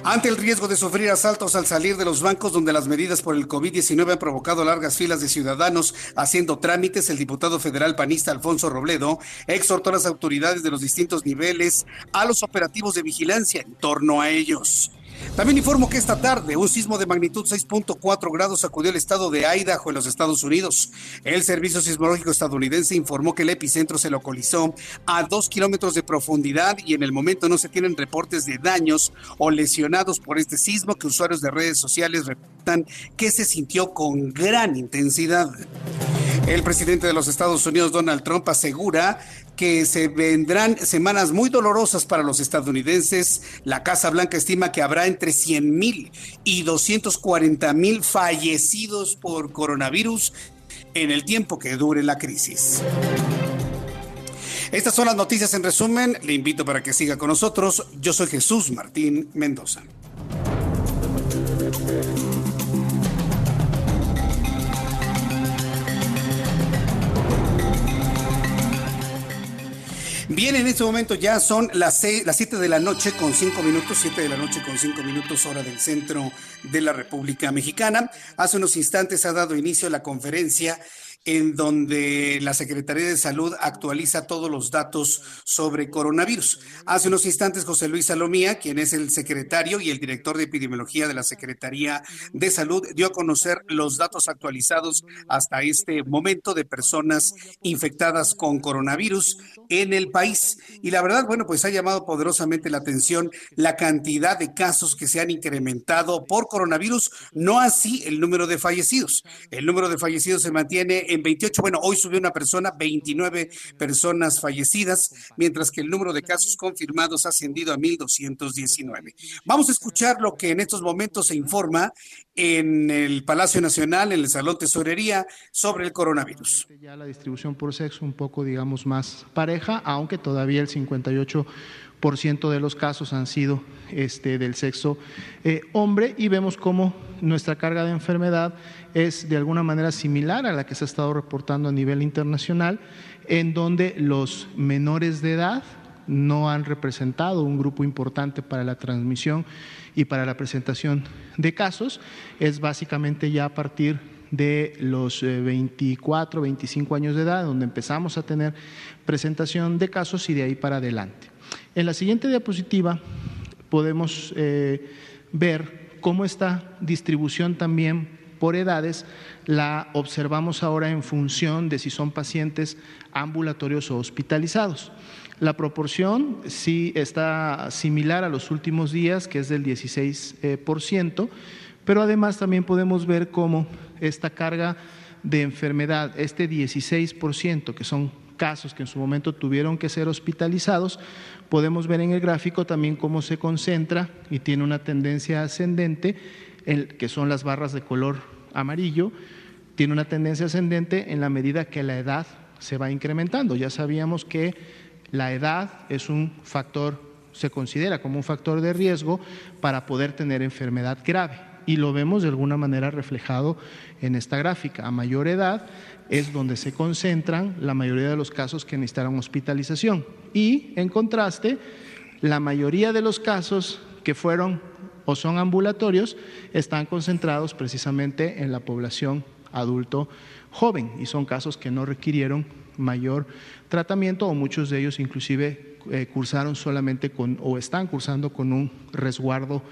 Ante el riesgo de sufrir asaltos al salir de los bancos donde las medidas por el COVID-19 han provocado largas filas de ciudadanos haciendo trámites, el diputado federal panista Alfonso Robledo exhortó a las autoridades de los distintos niveles a los operativos de vigilancia en torno a ellos. También informo que esta tarde un sismo de magnitud 6.4 grados sacudió el estado de Idaho en los Estados Unidos. El Servicio Sismológico estadounidense informó que el epicentro se localizó a dos kilómetros de profundidad y en el momento no se tienen reportes de daños o lesionados por este sismo que usuarios de redes sociales reportan que se sintió con gran intensidad. El presidente de los Estados Unidos, Donald Trump, asegura que se vendrán semanas muy dolorosas para los estadounidenses. La Casa Blanca estima que habrá entre 100 mil y 240 mil fallecidos por coronavirus en el tiempo que dure la crisis. Estas son las noticias en resumen. Le invito para que siga con nosotros. Yo soy Jesús Martín Mendoza. Bien, en este momento ya son las, las 7 de la noche con 5 minutos, 7 de la noche con 5 minutos hora del centro de la República Mexicana. Hace unos instantes ha dado inicio la conferencia en donde la Secretaría de Salud actualiza todos los datos sobre coronavirus. Hace unos instantes, José Luis Salomía, quien es el secretario y el director de epidemiología de la Secretaría de Salud, dio a conocer los datos actualizados hasta este momento de personas infectadas con coronavirus en el país. Y la verdad, bueno, pues ha llamado poderosamente la atención la cantidad de casos que se han incrementado por coronavirus, no así el número de fallecidos. El número de fallecidos se mantiene en 28, bueno, hoy subió una persona, 29 personas fallecidas, mientras que el número de casos confirmados ha ascendido a 1.219. Vamos a escuchar lo que en estos momentos se informa en el Palacio Nacional, en el Salón Tesorería, sobre el coronavirus. Ya la distribución por sexo un poco, digamos, más pareja, aunque todavía el 58 por ciento de los casos han sido este, del sexo eh, hombre y vemos cómo nuestra carga de enfermedad es de alguna manera similar a la que se ha estado reportando a nivel internacional, en donde los menores de edad no han representado un grupo importante para la transmisión y para la presentación de casos. Es básicamente ya a partir de los 24, eh, 25 años de edad, donde empezamos a tener presentación de casos y de ahí para adelante. En la siguiente diapositiva podemos eh, ver cómo esta distribución también por edades la observamos ahora en función de si son pacientes ambulatorios o hospitalizados. La proporción sí está similar a los últimos días, que es del 16%, pero además también podemos ver cómo esta carga de enfermedad, este 16%, que son casos que en su momento tuvieron que ser hospitalizados, podemos ver en el gráfico también cómo se concentra y tiene una tendencia ascendente, que son las barras de color amarillo, tiene una tendencia ascendente en la medida que la edad se va incrementando. Ya sabíamos que la edad es un factor, se considera como un factor de riesgo para poder tener enfermedad grave y lo vemos de alguna manera reflejado en esta gráfica. A mayor edad es donde se concentran la mayoría de los casos que necesitarán hospitalización. Y en contraste, la mayoría de los casos que fueron o son ambulatorios están concentrados precisamente en la población adulto joven y son casos que no requirieron mayor tratamiento o muchos de ellos inclusive eh, cursaron solamente con o están cursando con un resguardo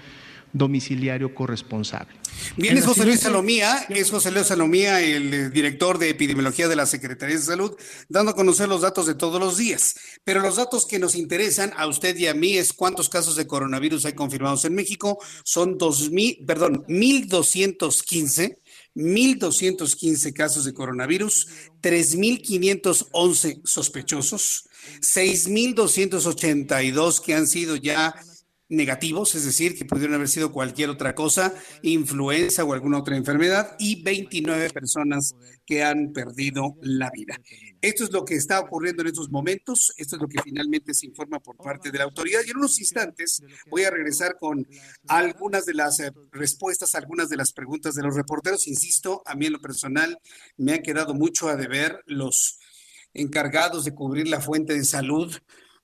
domiciliario corresponsable. Bien, es José Luis Salomía, es José Luis Salomía, el eh, director de epidemiología de la Secretaría de Salud, dando a conocer los datos de todos los días. Pero los datos que nos interesan a usted y a mí es cuántos casos de coronavirus hay confirmados en México. Son dos mil, perdón, 1.215 1.215 casos de coronavirus, 3.511 sospechosos, 6.282 que han sido ya negativos, es decir, que pudieron haber sido cualquier otra cosa, influenza o alguna otra enfermedad, y 29 personas que han perdido la vida. Esto es lo que está ocurriendo en estos momentos, esto es lo que finalmente se informa por parte de la autoridad. Y en unos instantes voy a regresar con algunas de las eh, respuestas, algunas de las preguntas de los reporteros. Insisto, a mí en lo personal me ha quedado mucho a deber los encargados de cubrir la fuente de salud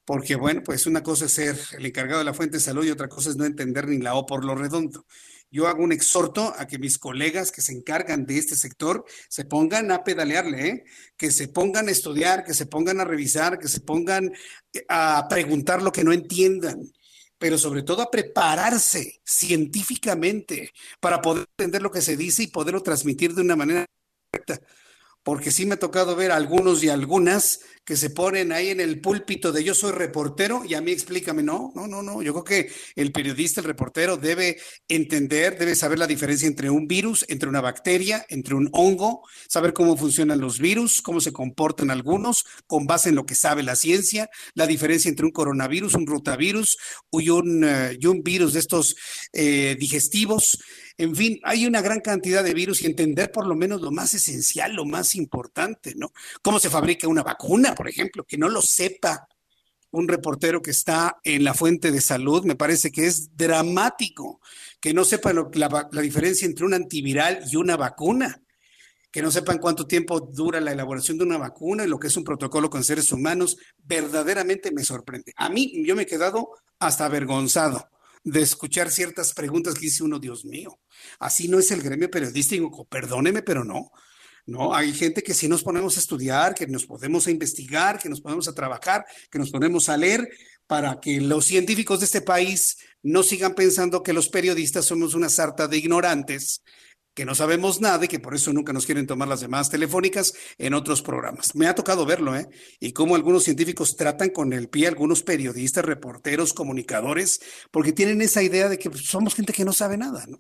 porque bueno, pues una cosa es ser el encargado de la fuente de salud y otra cosa es no entender ni la O por lo redondo. Yo hago un exhorto a que mis colegas que se encargan de este sector se pongan a pedalearle, ¿eh? que se pongan a estudiar, que se pongan a revisar, que se pongan a preguntar lo que no entiendan, pero sobre todo a prepararse científicamente para poder entender lo que se dice y poderlo transmitir de una manera correcta porque sí me ha tocado ver algunos y algunas que se ponen ahí en el púlpito de yo soy reportero y a mí explícame, no, no, no, no, yo creo que el periodista, el reportero debe entender, debe saber la diferencia entre un virus, entre una bacteria, entre un hongo, saber cómo funcionan los virus, cómo se comportan algunos, con base en lo que sabe la ciencia, la diferencia entre un coronavirus, un rotavirus y un, eh, un virus de estos eh, digestivos. En fin, hay una gran cantidad de virus y entender por lo menos lo más esencial, lo más importante, ¿no? Cómo se fabrica una vacuna, por ejemplo, que no lo sepa un reportero que está en la fuente de salud, me parece que es dramático que no sepa la, la diferencia entre un antiviral y una vacuna que no sepan cuánto tiempo dura la elaboración de una vacuna y lo que es un protocolo con seres humanos, verdaderamente me sorprende. A mí yo me he quedado hasta avergonzado de escuchar ciertas preguntas que dice uno, Dios mío, así no es el gremio periodístico, perdóneme, pero no. No, hay gente que si nos ponemos a estudiar, que nos podemos a investigar, que nos ponemos a trabajar, que nos ponemos a leer para que los científicos de este país no sigan pensando que los periodistas somos una sarta de ignorantes que no sabemos nada y que por eso nunca nos quieren tomar las llamadas telefónicas en otros programas. Me ha tocado verlo, ¿eh? Y cómo algunos científicos tratan con el pie a algunos periodistas, reporteros, comunicadores, porque tienen esa idea de que pues, somos gente que no sabe nada, ¿no?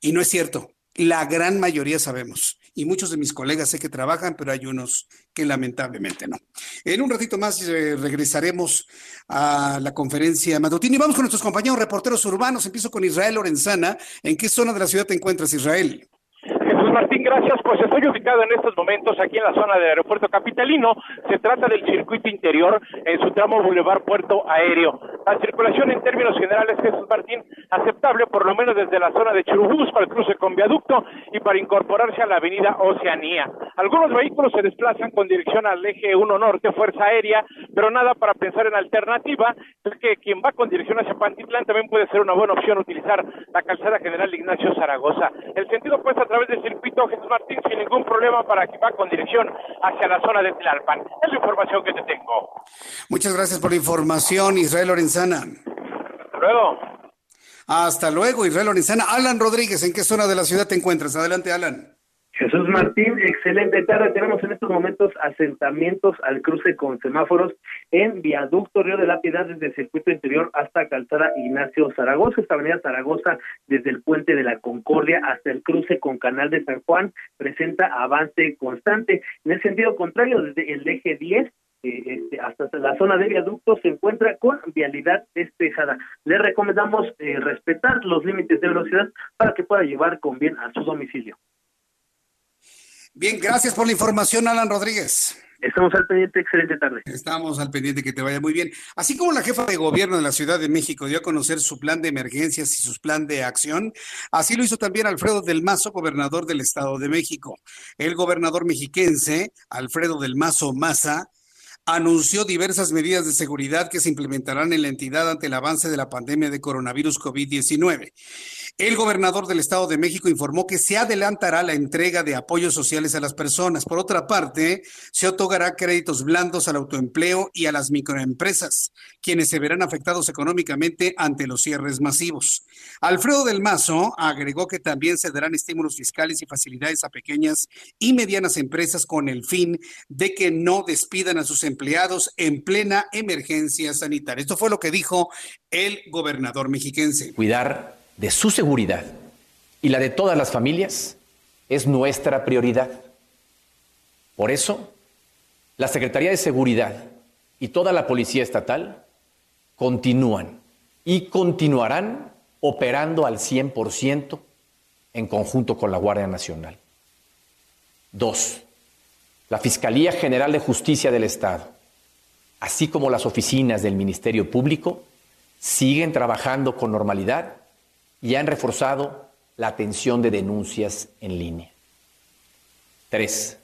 Y no es cierto. La gran mayoría sabemos. Y muchos de mis colegas sé que trabajan, pero hay unos que lamentablemente no. En un ratito más eh, regresaremos a la conferencia matutina y vamos con nuestros compañeros reporteros urbanos. Empiezo con Israel Lorenzana. ¿En qué zona de la ciudad te encuentras, Israel? Martín, gracias. Pues estoy ubicado en estos momentos aquí en la zona del aeropuerto capitalino. Se trata del circuito interior en su tramo Boulevard Puerto Aéreo. La circulación en términos generales, Jesús Martín, aceptable por lo menos desde la zona de Churubús para el cruce con viaducto y para incorporarse a la avenida Oceanía. Algunos vehículos se desplazan con dirección al eje 1 norte, Fuerza Aérea, pero nada para pensar en alternativa, es que quien va con dirección hacia Pantitlán también puede ser una buena opción utilizar la calzada general Ignacio Zaragoza. El sentido pues a través del circuito Jesús Martín sin ningún problema para que va con dirección hacia la zona de Tlalpan. Es la información que te tengo. Muchas gracias por la información, Israel Lorenzana. luego. Hasta luego, Israel Lorenzana. Alan Rodríguez, ¿en qué zona de la ciudad te encuentras? Adelante, Alan. Jesús Martín, excelente tarde. Tenemos en estos momentos asentamientos al cruce con semáforos en Viaducto Río de la Piedad desde el circuito interior hasta Calzada Ignacio Zaragoza, esta avenida Zaragoza desde el puente de la Concordia hasta el cruce con Canal de San Juan presenta avance constante. En el sentido contrario, desde el eje 10 eh, este, hasta la zona de viaducto se encuentra con vialidad despejada. Le recomendamos eh, respetar los límites de velocidad para que pueda llevar con bien a su domicilio. Bien, gracias por la información, Alan Rodríguez. Estamos al pendiente, excelente tarde. Estamos al pendiente, que te vaya muy bien. Así como la jefa de gobierno de la Ciudad de México dio a conocer su plan de emergencias y su plan de acción, así lo hizo también Alfredo del Mazo, gobernador del Estado de México. El gobernador mexiquense, Alfredo del Mazo Maza, anunció diversas medidas de seguridad que se implementarán en la entidad ante el avance de la pandemia de coronavirus COVID-19. El gobernador del Estado de México informó que se adelantará la entrega de apoyos sociales a las personas. Por otra parte, se otorgará créditos blandos al autoempleo y a las microempresas, quienes se verán afectados económicamente ante los cierres masivos. Alfredo del Mazo agregó que también se darán estímulos fiscales y facilidades a pequeñas y medianas empresas con el fin de que no despidan a sus empleados en plena emergencia sanitaria. Esto fue lo que dijo el gobernador mexiquense. Cuidar de su seguridad y la de todas las familias es nuestra prioridad. Por eso, la Secretaría de Seguridad y toda la Policía Estatal continúan y continuarán operando al 100% en conjunto con la Guardia Nacional. Dos, la Fiscalía General de Justicia del Estado, así como las oficinas del Ministerio Público, siguen trabajando con normalidad y han reforzado la atención de denuncias en línea. Tres,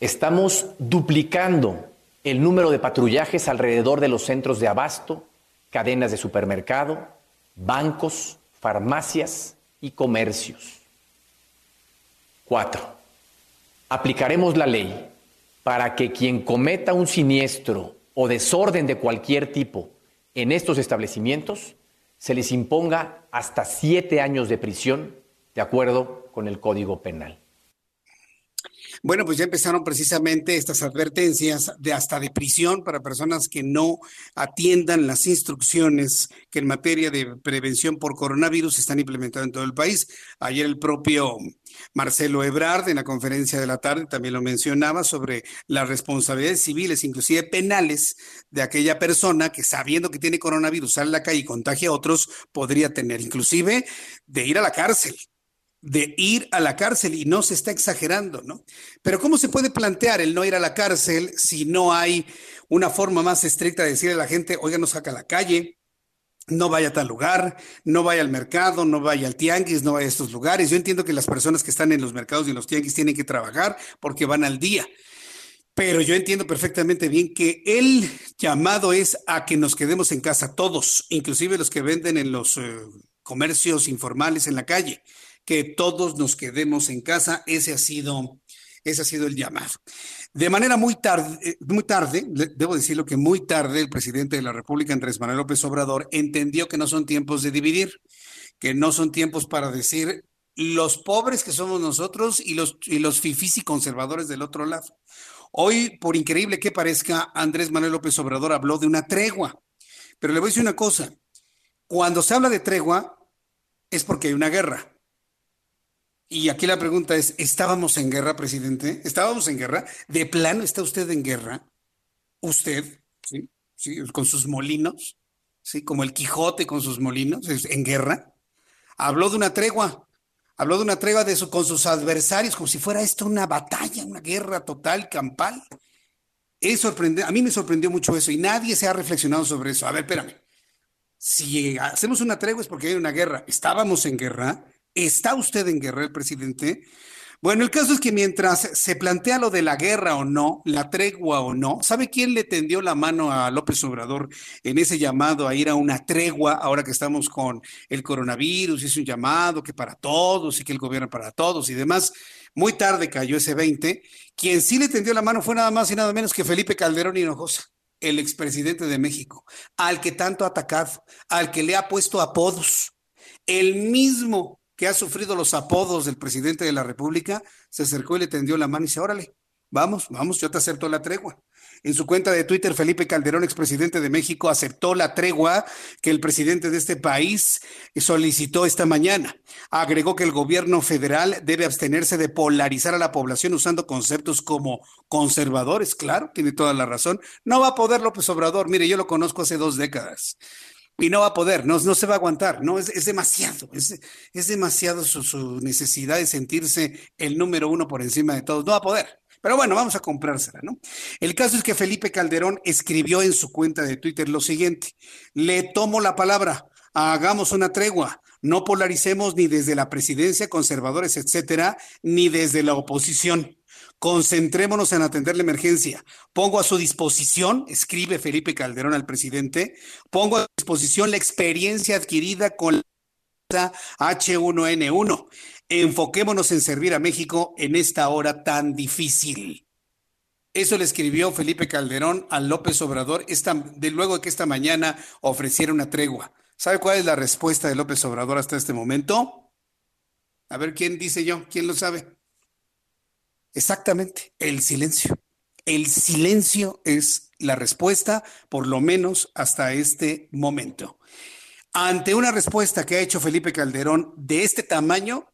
estamos duplicando el número de patrullajes alrededor de los centros de abasto, cadenas de supermercado, bancos, farmacias y comercios. Cuatro, aplicaremos la ley para que quien cometa un siniestro o desorden de cualquier tipo en estos establecimientos se les imponga hasta siete años de prisión, de acuerdo con el Código Penal. Bueno, pues ya empezaron precisamente estas advertencias de hasta de prisión para personas que no atiendan las instrucciones que en materia de prevención por coronavirus están implementando en todo el país. Ayer el propio Marcelo Ebrard en la conferencia de la tarde también lo mencionaba sobre las responsabilidades civiles, inclusive penales, de aquella persona que sabiendo que tiene coronavirus sale a la calle y contagia a otros, podría tener inclusive de ir a la cárcel de ir a la cárcel y no se está exagerando, ¿no? Pero ¿cómo se puede plantear el no ir a la cárcel si no hay una forma más estricta de decirle a la gente, oiga, no saca a la calle, no vaya a tal lugar, no vaya al mercado, no vaya al tianguis, no vaya a estos lugares? Yo entiendo que las personas que están en los mercados y en los tianguis tienen que trabajar porque van al día. Pero yo entiendo perfectamente bien que el llamado es a que nos quedemos en casa todos, inclusive los que venden en los eh, comercios informales en la calle que todos nos quedemos en casa. Ese ha sido, ese ha sido el llamado. De manera muy tarde, eh, muy tarde, debo decirlo que muy tarde, el presidente de la República, Andrés Manuel López Obrador, entendió que no son tiempos de dividir, que no son tiempos para decir los pobres que somos nosotros y los, y los fifís y conservadores del otro lado. Hoy, por increíble que parezca, Andrés Manuel López Obrador habló de una tregua. Pero le voy a decir una cosa, cuando se habla de tregua es porque hay una guerra. Y aquí la pregunta es, ¿estábamos en guerra, presidente? ¿Estábamos en guerra? ¿De plano está usted en guerra? ¿Usted? ¿Sí? ¿Sí? ¿Con sus molinos? ¿Sí? Como el Quijote con sus molinos, en guerra. Habló de una tregua. Habló de una tregua de su, con sus adversarios, como si fuera esto una batalla, una guerra total, campal. Es. A mí me sorprendió mucho eso y nadie se ha reflexionado sobre eso. A ver, espérame. Si hacemos una tregua es porque hay una guerra. ¿Estábamos en guerra? ¿Está usted en guerra, el presidente? Bueno, el caso es que mientras se plantea lo de la guerra o no, la tregua o no, ¿sabe quién le tendió la mano a López Obrador en ese llamado a ir a una tregua ahora que estamos con el coronavirus? Es un llamado que para todos y que el gobierno para todos y demás. Muy tarde cayó ese 20. Quien sí le tendió la mano fue nada más y nada menos que Felipe Calderón Hinojosa, el expresidente de México, al que tanto ha atacado, al que le ha puesto apodos el mismo ha sufrido los apodos del presidente de la República, se acercó y le tendió la mano y dice, órale, vamos, vamos, yo te acepto la tregua. En su cuenta de Twitter, Felipe Calderón, expresidente de México, aceptó la tregua que el presidente de este país solicitó esta mañana. Agregó que el gobierno federal debe abstenerse de polarizar a la población usando conceptos como conservadores. Claro, tiene toda la razón. No va a poder López Obrador. Mire, yo lo conozco hace dos décadas y no va a poder, no, no se va a aguantar, no, es, es demasiado, es, es demasiado su, su, necesidad de sentirse el número uno por encima de todos, no va a poder. Pero bueno, vamos a comprársela, ¿no? El caso es que Felipe Calderón escribió en su cuenta de Twitter lo siguiente, le tomo la palabra, hagamos una tregua, no polaricemos ni desde la presidencia, conservadores, etcétera, ni desde la oposición. Concentrémonos en atender la emergencia. Pongo a su disposición, escribe Felipe Calderón al presidente, pongo a disposición la experiencia adquirida con la H1N1. Enfoquémonos en servir a México en esta hora tan difícil. Eso le escribió Felipe Calderón a López Obrador esta, de luego de que esta mañana ofreciera una tregua. ¿Sabe cuál es la respuesta de López Obrador hasta este momento? A ver quién dice yo, quién lo sabe. Exactamente, el silencio. El silencio es la respuesta, por lo menos hasta este momento. Ante una respuesta que ha hecho Felipe Calderón de este tamaño,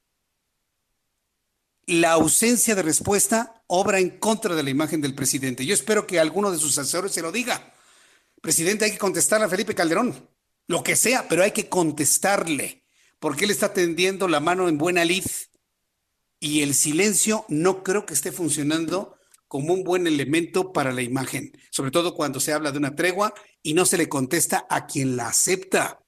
la ausencia de respuesta obra en contra de la imagen del presidente. Yo espero que alguno de sus asesores se lo diga. Presidente, hay que contestarle a Felipe Calderón, lo que sea, pero hay que contestarle, porque él está tendiendo la mano en buena lid y el silencio no creo que esté funcionando como un buen elemento para la imagen, sobre todo cuando se habla de una tregua y no se le contesta a quien la acepta.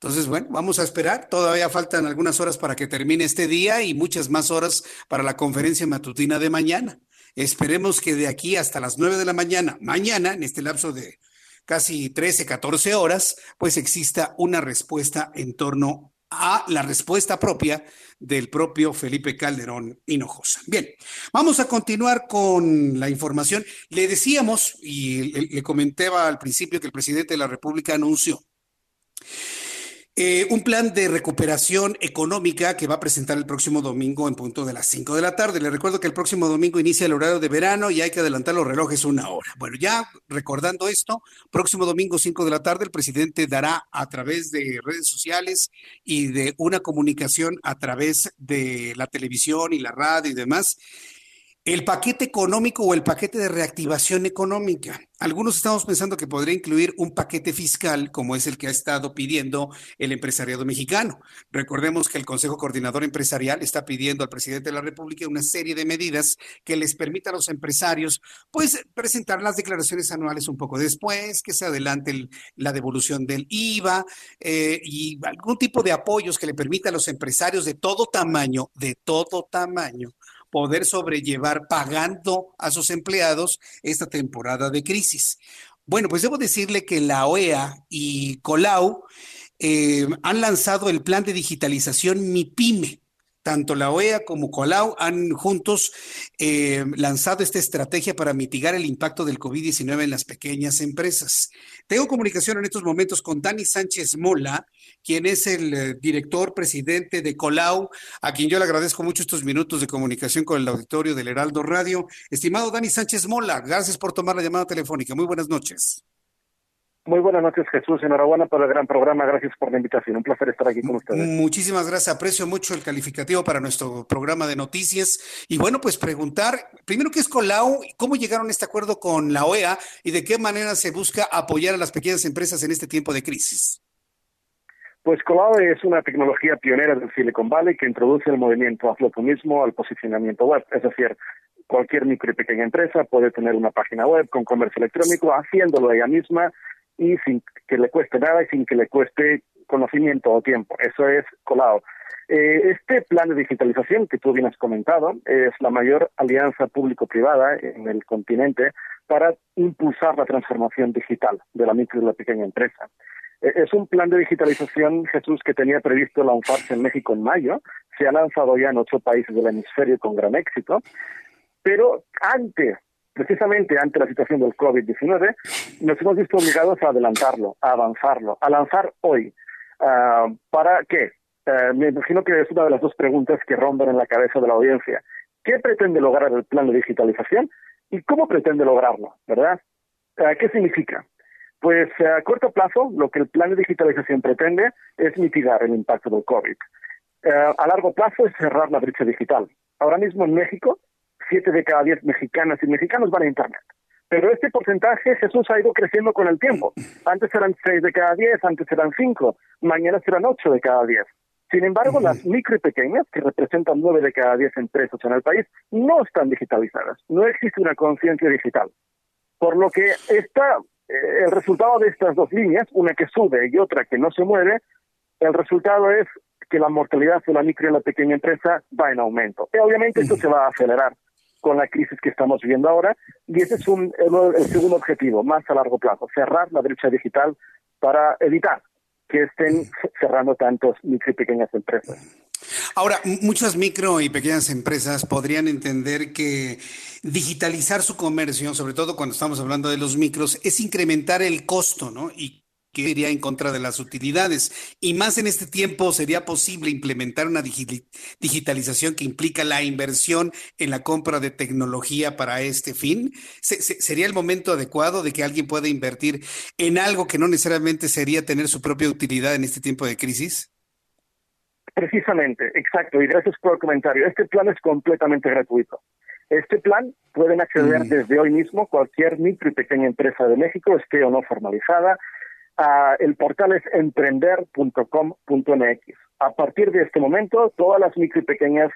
Entonces, bueno, vamos a esperar. Todavía faltan algunas horas para que termine este día y muchas más horas para la conferencia matutina de mañana. Esperemos que de aquí hasta las nueve de la mañana, mañana, en este lapso de casi 13, 14 horas, pues exista una respuesta en torno a la respuesta propia del propio Felipe Calderón Hinojosa. Bien, vamos a continuar con la información. Le decíamos, y le, comentaba al principio que el presidente de la República anunció eh, un plan de recuperación económica que va a presentar el próximo domingo en punto de las 5 de la tarde. Le recuerdo que el próximo domingo inicia el horario de verano y hay que adelantar los relojes una hora. Bueno, ya recordando esto, próximo domingo 5 de la tarde el presidente dará a través de redes sociales y de una comunicación a través de la televisión y la radio y demás el paquete económico o el paquete de reactivación económica. Algunos estamos pensando que podría incluir un paquete fiscal como es el que ha estado pidiendo el empresariado mexicano. Recordemos que el Consejo Coordinador Empresarial está pidiendo al presidente de la República una serie de medidas que les permita a los empresarios pues presentar las declaraciones anuales un poco después, que se adelante el, la devolución del IVA eh, y algún tipo de apoyos que le permita a los empresarios de todo tamaño, de todo tamaño, poder sobrellevar pagando a sus empleados esta temporada de crisis. Bueno, pues debo decirle que la OEA y Colau eh, han lanzado el plan de digitalización MIPYME tanto la OEA como Colau han juntos eh, lanzado esta estrategia para mitigar el impacto del COVID-19 en las pequeñas empresas. Tengo comunicación en estos momentos con Dani Sánchez Mola, quien es el eh, director presidente de Colau, a quien yo le agradezco mucho estos minutos de comunicación con el auditorio del Heraldo Radio. Estimado Dani Sánchez Mola, gracias por tomar la llamada telefónica. Muy buenas noches. Muy buenas noches, Jesús. Enhorabuena por el gran programa. Gracias por la invitación. Un placer estar aquí con ustedes. Muchísimas gracias. Aprecio mucho el calificativo para nuestro programa de noticias. Y bueno, pues preguntar, primero, ¿qué es Colau? ¿Cómo llegaron a este acuerdo con la OEA? ¿Y de qué manera se busca apoyar a las pequeñas empresas en este tiempo de crisis? Pues Colau es una tecnología pionera del Silicon Valley que introduce el movimiento a mismo al posicionamiento web. Es decir, cualquier micro y pequeña empresa puede tener una página web con comercio electrónico haciéndolo ella misma y sin que le cueste nada y sin que le cueste conocimiento o tiempo. Eso es colado. Eh, este plan de digitalización que tú bien has comentado es la mayor alianza público-privada en el continente para impulsar la transformación digital de la micro y la pequeña empresa. Eh, es un plan de digitalización, Jesús, que tenía previsto lanzarse en México en mayo. Se ha lanzado ya en ocho países del hemisferio con gran éxito. Pero antes precisamente ante la situación del COVID-19, nos hemos visto obligados a adelantarlo, a avanzarlo, a lanzar hoy. Ah, ¿Para qué? Eh, me imagino que es una de las dos preguntas que rondan en la cabeza de la audiencia. ¿Qué pretende lograr el plan de digitalización y cómo pretende lograrlo? ¿Verdad? Eh, ¿Qué significa? Pues a corto plazo, lo que el plan de digitalización pretende es mitigar el impacto del COVID. Eh, a largo plazo es cerrar la brecha digital. Ahora mismo en México, siete de cada diez mexicanas y mexicanos van a Internet. Pero este porcentaje, Jesús, ha ido creciendo con el tiempo. Antes eran seis de cada diez, antes eran cinco, mañana serán ocho de cada diez. Sin embargo, las micro y pequeñas, que representan nueve de cada diez empresas en el país, no están digitalizadas. No existe una conciencia digital. Por lo que está eh, el resultado de estas dos líneas, una que sube y otra que no se mueve, el resultado es que la mortalidad de la micro y la pequeña empresa va en aumento. Y obviamente esto se va a acelerar con la crisis que estamos viviendo ahora y ese es un, el segundo objetivo, más a largo plazo, cerrar la brecha digital para evitar que estén cerrando tantos micro y pequeñas empresas. Ahora, muchas micro y pequeñas empresas podrían entender que digitalizar su comercio, sobre todo cuando estamos hablando de los micros, es incrementar el costo, ¿no? Y que iría en contra de las utilidades. Y más en este tiempo sería posible implementar una digitalización que implica la inversión en la compra de tecnología para este fin. ¿Sería el momento adecuado de que alguien pueda invertir en algo que no necesariamente sería tener su propia utilidad en este tiempo de crisis? Precisamente, exacto. Y gracias por el comentario. Este plan es completamente gratuito. Este plan pueden acceder mm. desde hoy mismo cualquier micro y pequeña empresa de México, esté o no formalizada, el portal es emprender.com.mx. A partir de este momento, todas las micro y pequeñas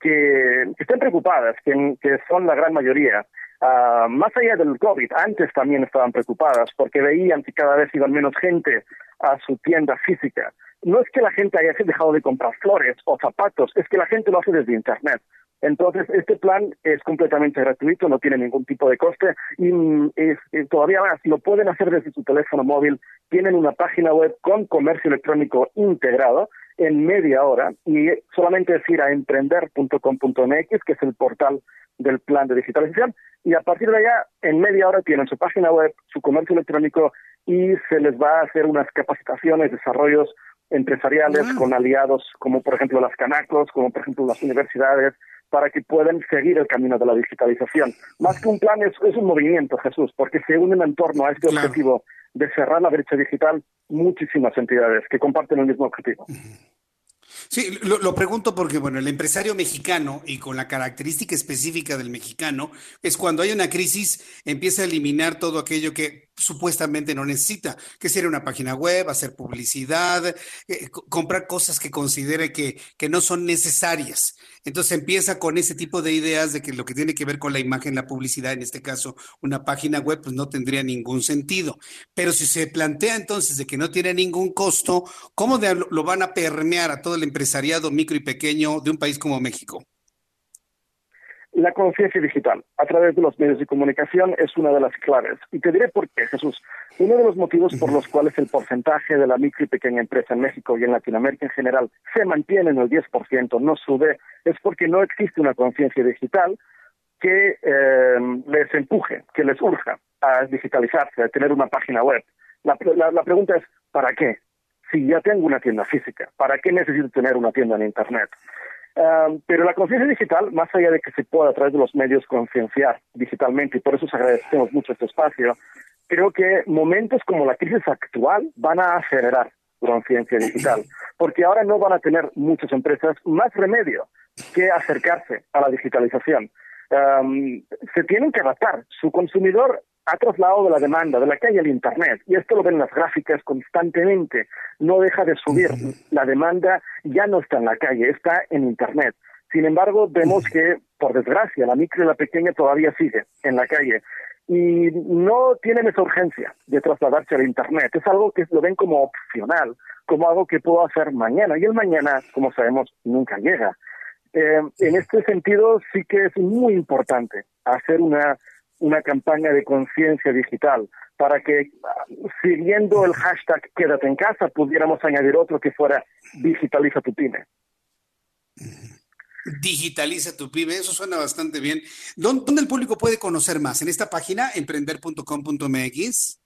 que, estén preocupadas, que, son la gran mayoría, ah, más allá del COVID, antes también estaban preocupadas porque veían que cada vez iban menos gente a su tienda física. No es que la gente haya dejado de comprar flores o zapatos, es que la gente lo hace desde Internet. Entonces, este plan es completamente gratuito, no tiene ningún tipo de coste y mm, es, todavía más, lo pueden hacer desde su teléfono móvil. Tienen una página web con comercio electrónico integrado en media hora y solamente es ir a emprender.com.mx, que es el portal del plan de digitalización, y a partir de allá, en media hora tienen su página web, su comercio electrónico y se les va a hacer unas capacitaciones, desarrollos empresariales con aliados como por ejemplo las Canacos, como por ejemplo las universidades, para que puedan seguir el camino de la digitalización. Más que un plan, es, un movimiento, Jesús, porque se unen en torno a este objetivo de cerrar la brecha digital muchísimas entidades que comparten el mismo objetivo. Sí, lo, pregunto porque, bueno, el empresario mexicano y con la característica específica del mexicano es cuando hay una crisis empieza a eliminar todo aquello que supuestamente no necesita, que sería una página web, hacer publicidad, eh, comprar cosas que considere que, que no son necesarias. Entonces empieza con ese tipo de ideas de que lo que tiene que ver con la imagen, la publicidad, en este caso una página web, pues no tendría ningún sentido. Pero si se plantea entonces de que no tiene ningún costo, ¿cómo lo van a permear a todo el empresariado micro y pequeño de un país como México? La conciencia digital a través de los medios de comunicación es una de las claves. Y te diré por qué, Jesús. Uno de los motivos por los cuales el porcentaje de la micro y pequeña empresa en México y en Latinoamérica en general se mantiene en el 10%, no sube, es porque no existe una conciencia digital que eh, les empuje, que les urja a digitalizarse, a tener una página web. La, la pregunta es, ¿para qué? Si ya tengo una tienda física, ¿para qué necesito tener una tienda en Internet? Pero la conciencia digital, más allá de que se pueda a través de los medios concienciar digitalmente, y por eso os agradecemos mucho este espacio, creo que momentos como la crisis actual van a acelerar la conciencia digital, porque ahora no van a tener muchas empresas más remedio que acercarse a la digitalización. se tienen que adaptar. Su consumidor ha trasladado de la demanda de la calle al Internet, y esto lo ven las gráficas constantemente, no deja de subir. La demanda ya no está en la calle, está en Internet. Sin embargo, vemos que, por desgracia, la micro y la pequeña todavía sigue en la calle y no tienen esa urgencia de trasladarse al Internet. Es algo que lo ven como opcional, como algo que puedo hacer mañana. Y el mañana, como sabemos, nunca llega. Eh, en este sentido, sí que es muy importante hacer una una campaña de conciencia digital para que, siguiendo el hashtag quédate en casa, pudiéramos añadir otro que fuera digitaliza tu pyme. Digitaliza tu pyme, eso suena bastante bien. ¿Dónde el público puede conocer más? ¿En esta página, emprender.com.mx?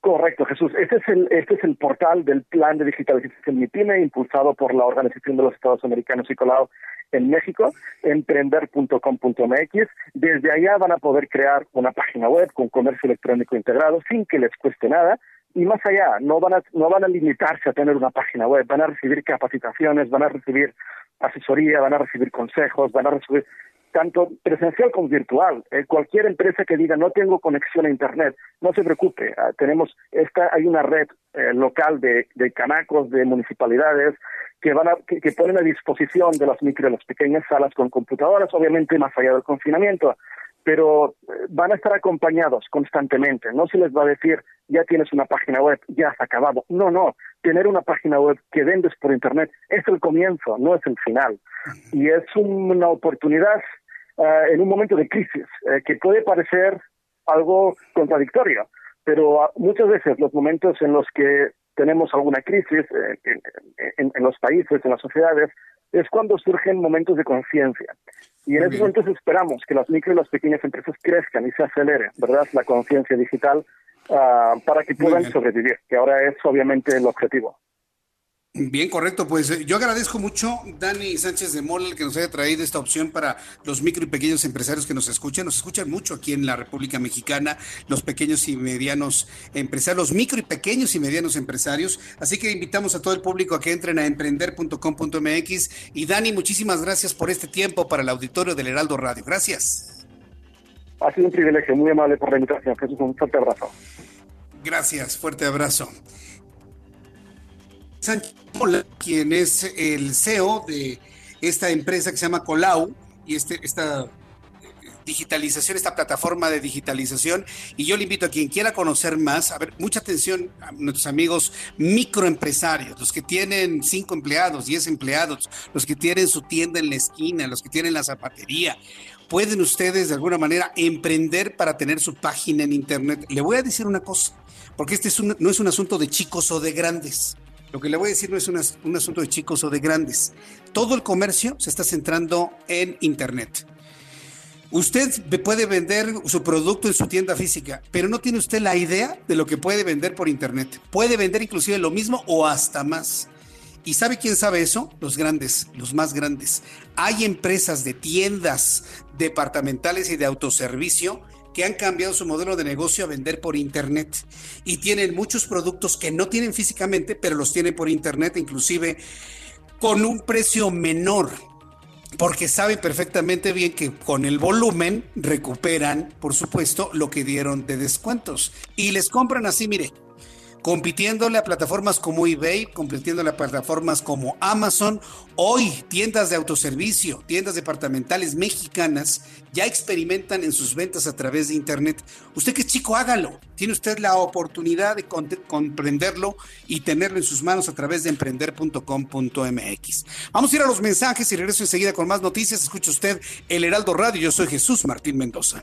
Correcto, Jesús. Este es el, este es el portal del plan de digitalización MIPYME impulsado por la Organización de los Estados Americanos y Colado en México, emprender.com.mx. Desde allá van a poder crear una página web con comercio electrónico integrado sin que les cueste nada. Y más allá, no van a, no van a limitarse a tener una página web, van a recibir capacitaciones, van a recibir asesoría, van a recibir consejos, van a recibir tanto presencial como virtual. Eh, cualquier empresa que diga no tengo conexión a internet, no se preocupe. Ah, tenemos esta, hay una red eh, local de, de canacos, de municipalidades que van a, que, ponen a disposición de las micro las pequeñas salas con computadoras, obviamente más allá del confinamiento, pero eh, van a estar acompañados constantemente. No se les va a decir ya tienes una página web, ya has acabado. No, no. Tener una página web que vendes por internet es el comienzo, no es el final. Y es una oportunidad uh, en un momento de crisis, eh, que puede parecer algo contradictorio, pero uh, muchas veces los momentos en los que tenemos alguna crisis eh, en, en, en, los países, en las sociedades, es cuando surgen momentos de conciencia. Y en esos momentos esperamos que las micro y las pequeñas empresas crezcan y se acelere, ¿verdad? La conciencia digital uh, para que puedan sobrevivir, que ahora es obviamente el objetivo. Bien, correcto. Pues eh, yo agradezco mucho, Dani Sánchez de Mola, que nos haya traído esta opción para los micro y pequeños empresarios que nos escuchan. Nos escuchan mucho aquí en la República Mexicana, los pequeños y medianos empresarios, los micro y pequeños y medianos empresarios. Así que invitamos a todo el público a que entren a emprender.com.mx. Y Dani, muchísimas gracias por este tiempo para el auditorio del Heraldo Radio. Gracias. Ha sido un privilegio, muy amable por la invitación. Jesús, un fuerte abrazo. Gracias, fuerte abrazo. Sánchez quien es el CEO de esta empresa que se llama Colau y este, esta digitalización, esta plataforma de digitalización. Y yo le invito a quien quiera conocer más, a ver, mucha atención a nuestros amigos microempresarios, los que tienen cinco empleados, diez empleados, los que tienen su tienda en la esquina, los que tienen la zapatería. Pueden ustedes de alguna manera emprender para tener su página en Internet. Le voy a decir una cosa, porque este es un, no es un asunto de chicos o de grandes lo que le voy a decir no es una, un asunto de chicos o de grandes. Todo el comercio se está centrando en Internet. Usted puede vender su producto en su tienda física, pero no tiene usted la idea de lo que puede vender por Internet. Puede vender inclusive lo mismo o hasta más. ¿Y sabe quién sabe eso? Los grandes, los más grandes. Hay empresas de tiendas departamentales y de autoservicio que han cambiado su modelo de negocio a vender por Internet. Y tienen muchos productos que no tienen físicamente, pero los tienen por Internet, inclusive con un precio menor, porque saben perfectamente bien que con el volumen recuperan, por supuesto, lo que dieron de descuentos. Y les compran así, mire, compitiéndole a plataformas como eBay, compitiéndole a plataformas como Amazon. Hoy, tiendas de autoservicio, tiendas departamentales mexicanas ya experimentan en sus ventas a través de Internet. Usted que es chico, hágalo. Tiene usted la oportunidad de comprenderlo y tenerlo en sus manos a través de emprender.com.mx. Vamos a ir a los mensajes y regreso enseguida con más noticias. Escucha usted El Heraldo Radio. Yo soy Jesús Martín Mendoza.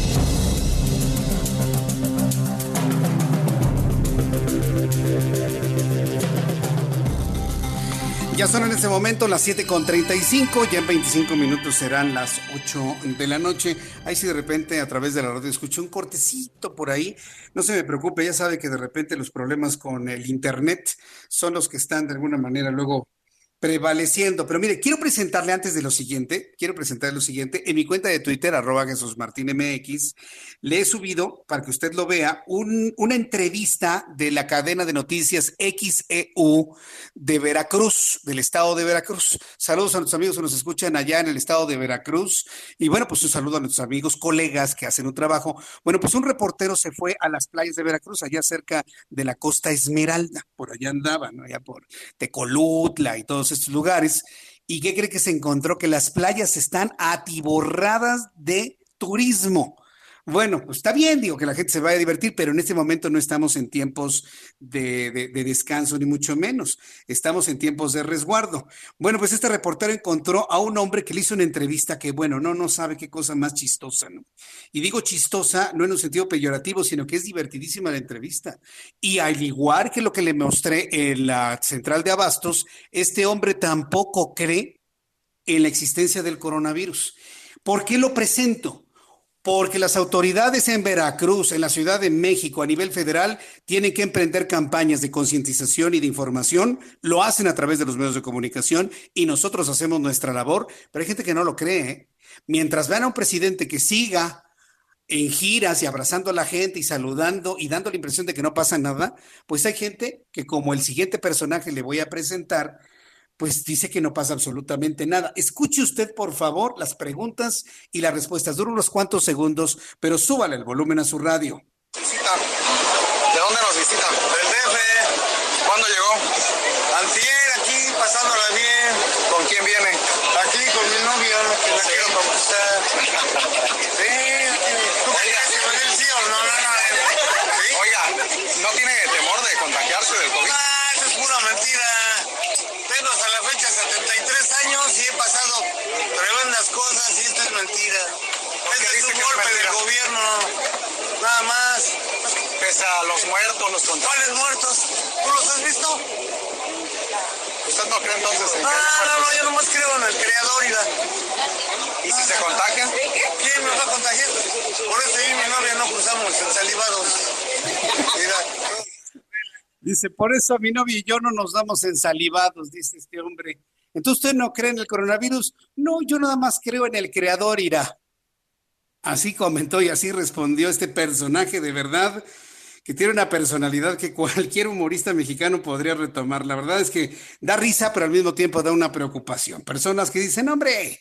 Ya son en este momento las 7.35, ya en 25 minutos serán las 8 de la noche. Ahí si de repente a través de la radio escucho un cortecito por ahí, no se me preocupe, ya sabe que de repente los problemas con el Internet son los que están de alguna manera luego prevaleciendo. Pero mire, quiero presentarle antes de lo siguiente, quiero presentarle lo siguiente. En mi cuenta de Twitter, arroba Jesús MX, le he subido, para que usted lo vea, un, una entrevista de la cadena de noticias XEU de Veracruz, del estado de Veracruz. Saludos a nuestros amigos que nos escuchan allá en el estado de Veracruz. Y bueno, pues un saludo a nuestros amigos, colegas que hacen un trabajo. Bueno, pues un reportero se fue a las playas de Veracruz, allá cerca de la costa Esmeralda, por allá andaba, ¿no? Allá por Tecolutla y todos estos lugares. ¿Y qué cree que se encontró? Que las playas están atiborradas de turismo. Bueno, pues está bien, digo que la gente se vaya a divertir, pero en este momento no estamos en tiempos de, de, descanso, ni mucho menos. Estamos en tiempos de resguardo. Bueno, pues este reportero encontró a un hombre que le hizo una entrevista que, bueno, no, no sabe qué cosa más chistosa, ¿no? Y digo chistosa no en un sentido peyorativo, sino que es divertidísima la entrevista. Y al igual que lo que le mostré en la central de Abastos, este hombre tampoco cree en la existencia del coronavirus. ¿Por qué lo presento? Porque las autoridades en Veracruz, en la Ciudad de México, a nivel federal, tienen que emprender campañas de concientización y de información. Lo hacen a través de los medios de comunicación y nosotros hacemos nuestra labor, pero hay gente que no lo cree. ¿eh? Mientras vean a un presidente que siga en giras y abrazando a la gente y saludando y dando la impresión de que no pasa nada, pues hay gente que como el siguiente personaje le voy a presentar, pues dice que no pasa absolutamente nada. Escuche usted, por favor, las preguntas y las respuestas. Dura unos cuantos segundos, pero súbale el volumen a su radio. ¿De dónde nos visita? Del DF. ¿Cuándo llegó? Antier, aquí, pasándola bien. ¿Con quién viene? Aquí, con mi novia, que la quiero conquistar. Sí, ¿tú quieres que sí o no? No, no. Oiga, ¿no tiene temor de contagiarse del COVID? Ah, eso es pura mentira a la fecha 73 años y he pasado tremendas cosas y mentira. Este es un golpe del gobierno, nada más. Pese a los muertos, los contagios. ¿Cuáles muertos? ¿Tú los has visto? ¿Usted no cree entonces en Ah, no, no, yo nomás creo en el creador y ¿Y si se contagian? ¿Quién me va a contagiar? Por eso yo y mi novia no cruzamos salivados. Mira. Dice, por eso mi novia y yo no nos damos ensalivados, dice este hombre. Entonces, ¿usted no cree en el coronavirus? No, yo nada más creo en el creador, irá. Así comentó y así respondió este personaje de verdad que tiene una personalidad que cualquier humorista mexicano podría retomar. La verdad es que da risa, pero al mismo tiempo da una preocupación. Personas que dicen, hombre,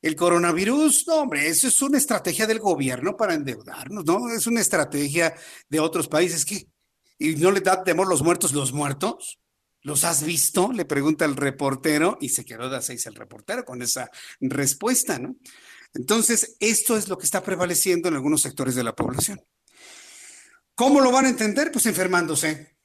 el coronavirus, no, hombre, eso es una estrategia del gobierno para endeudarnos, ¿no? Es una estrategia de otros países que ¿Y no le da temor los muertos, los muertos? ¿Los has visto? Le pregunta el reportero y se quedó de seis el reportero con esa respuesta, ¿no? Entonces, esto es lo que está prevaleciendo en algunos sectores de la población. ¿Cómo lo van a entender? Pues enfermándose.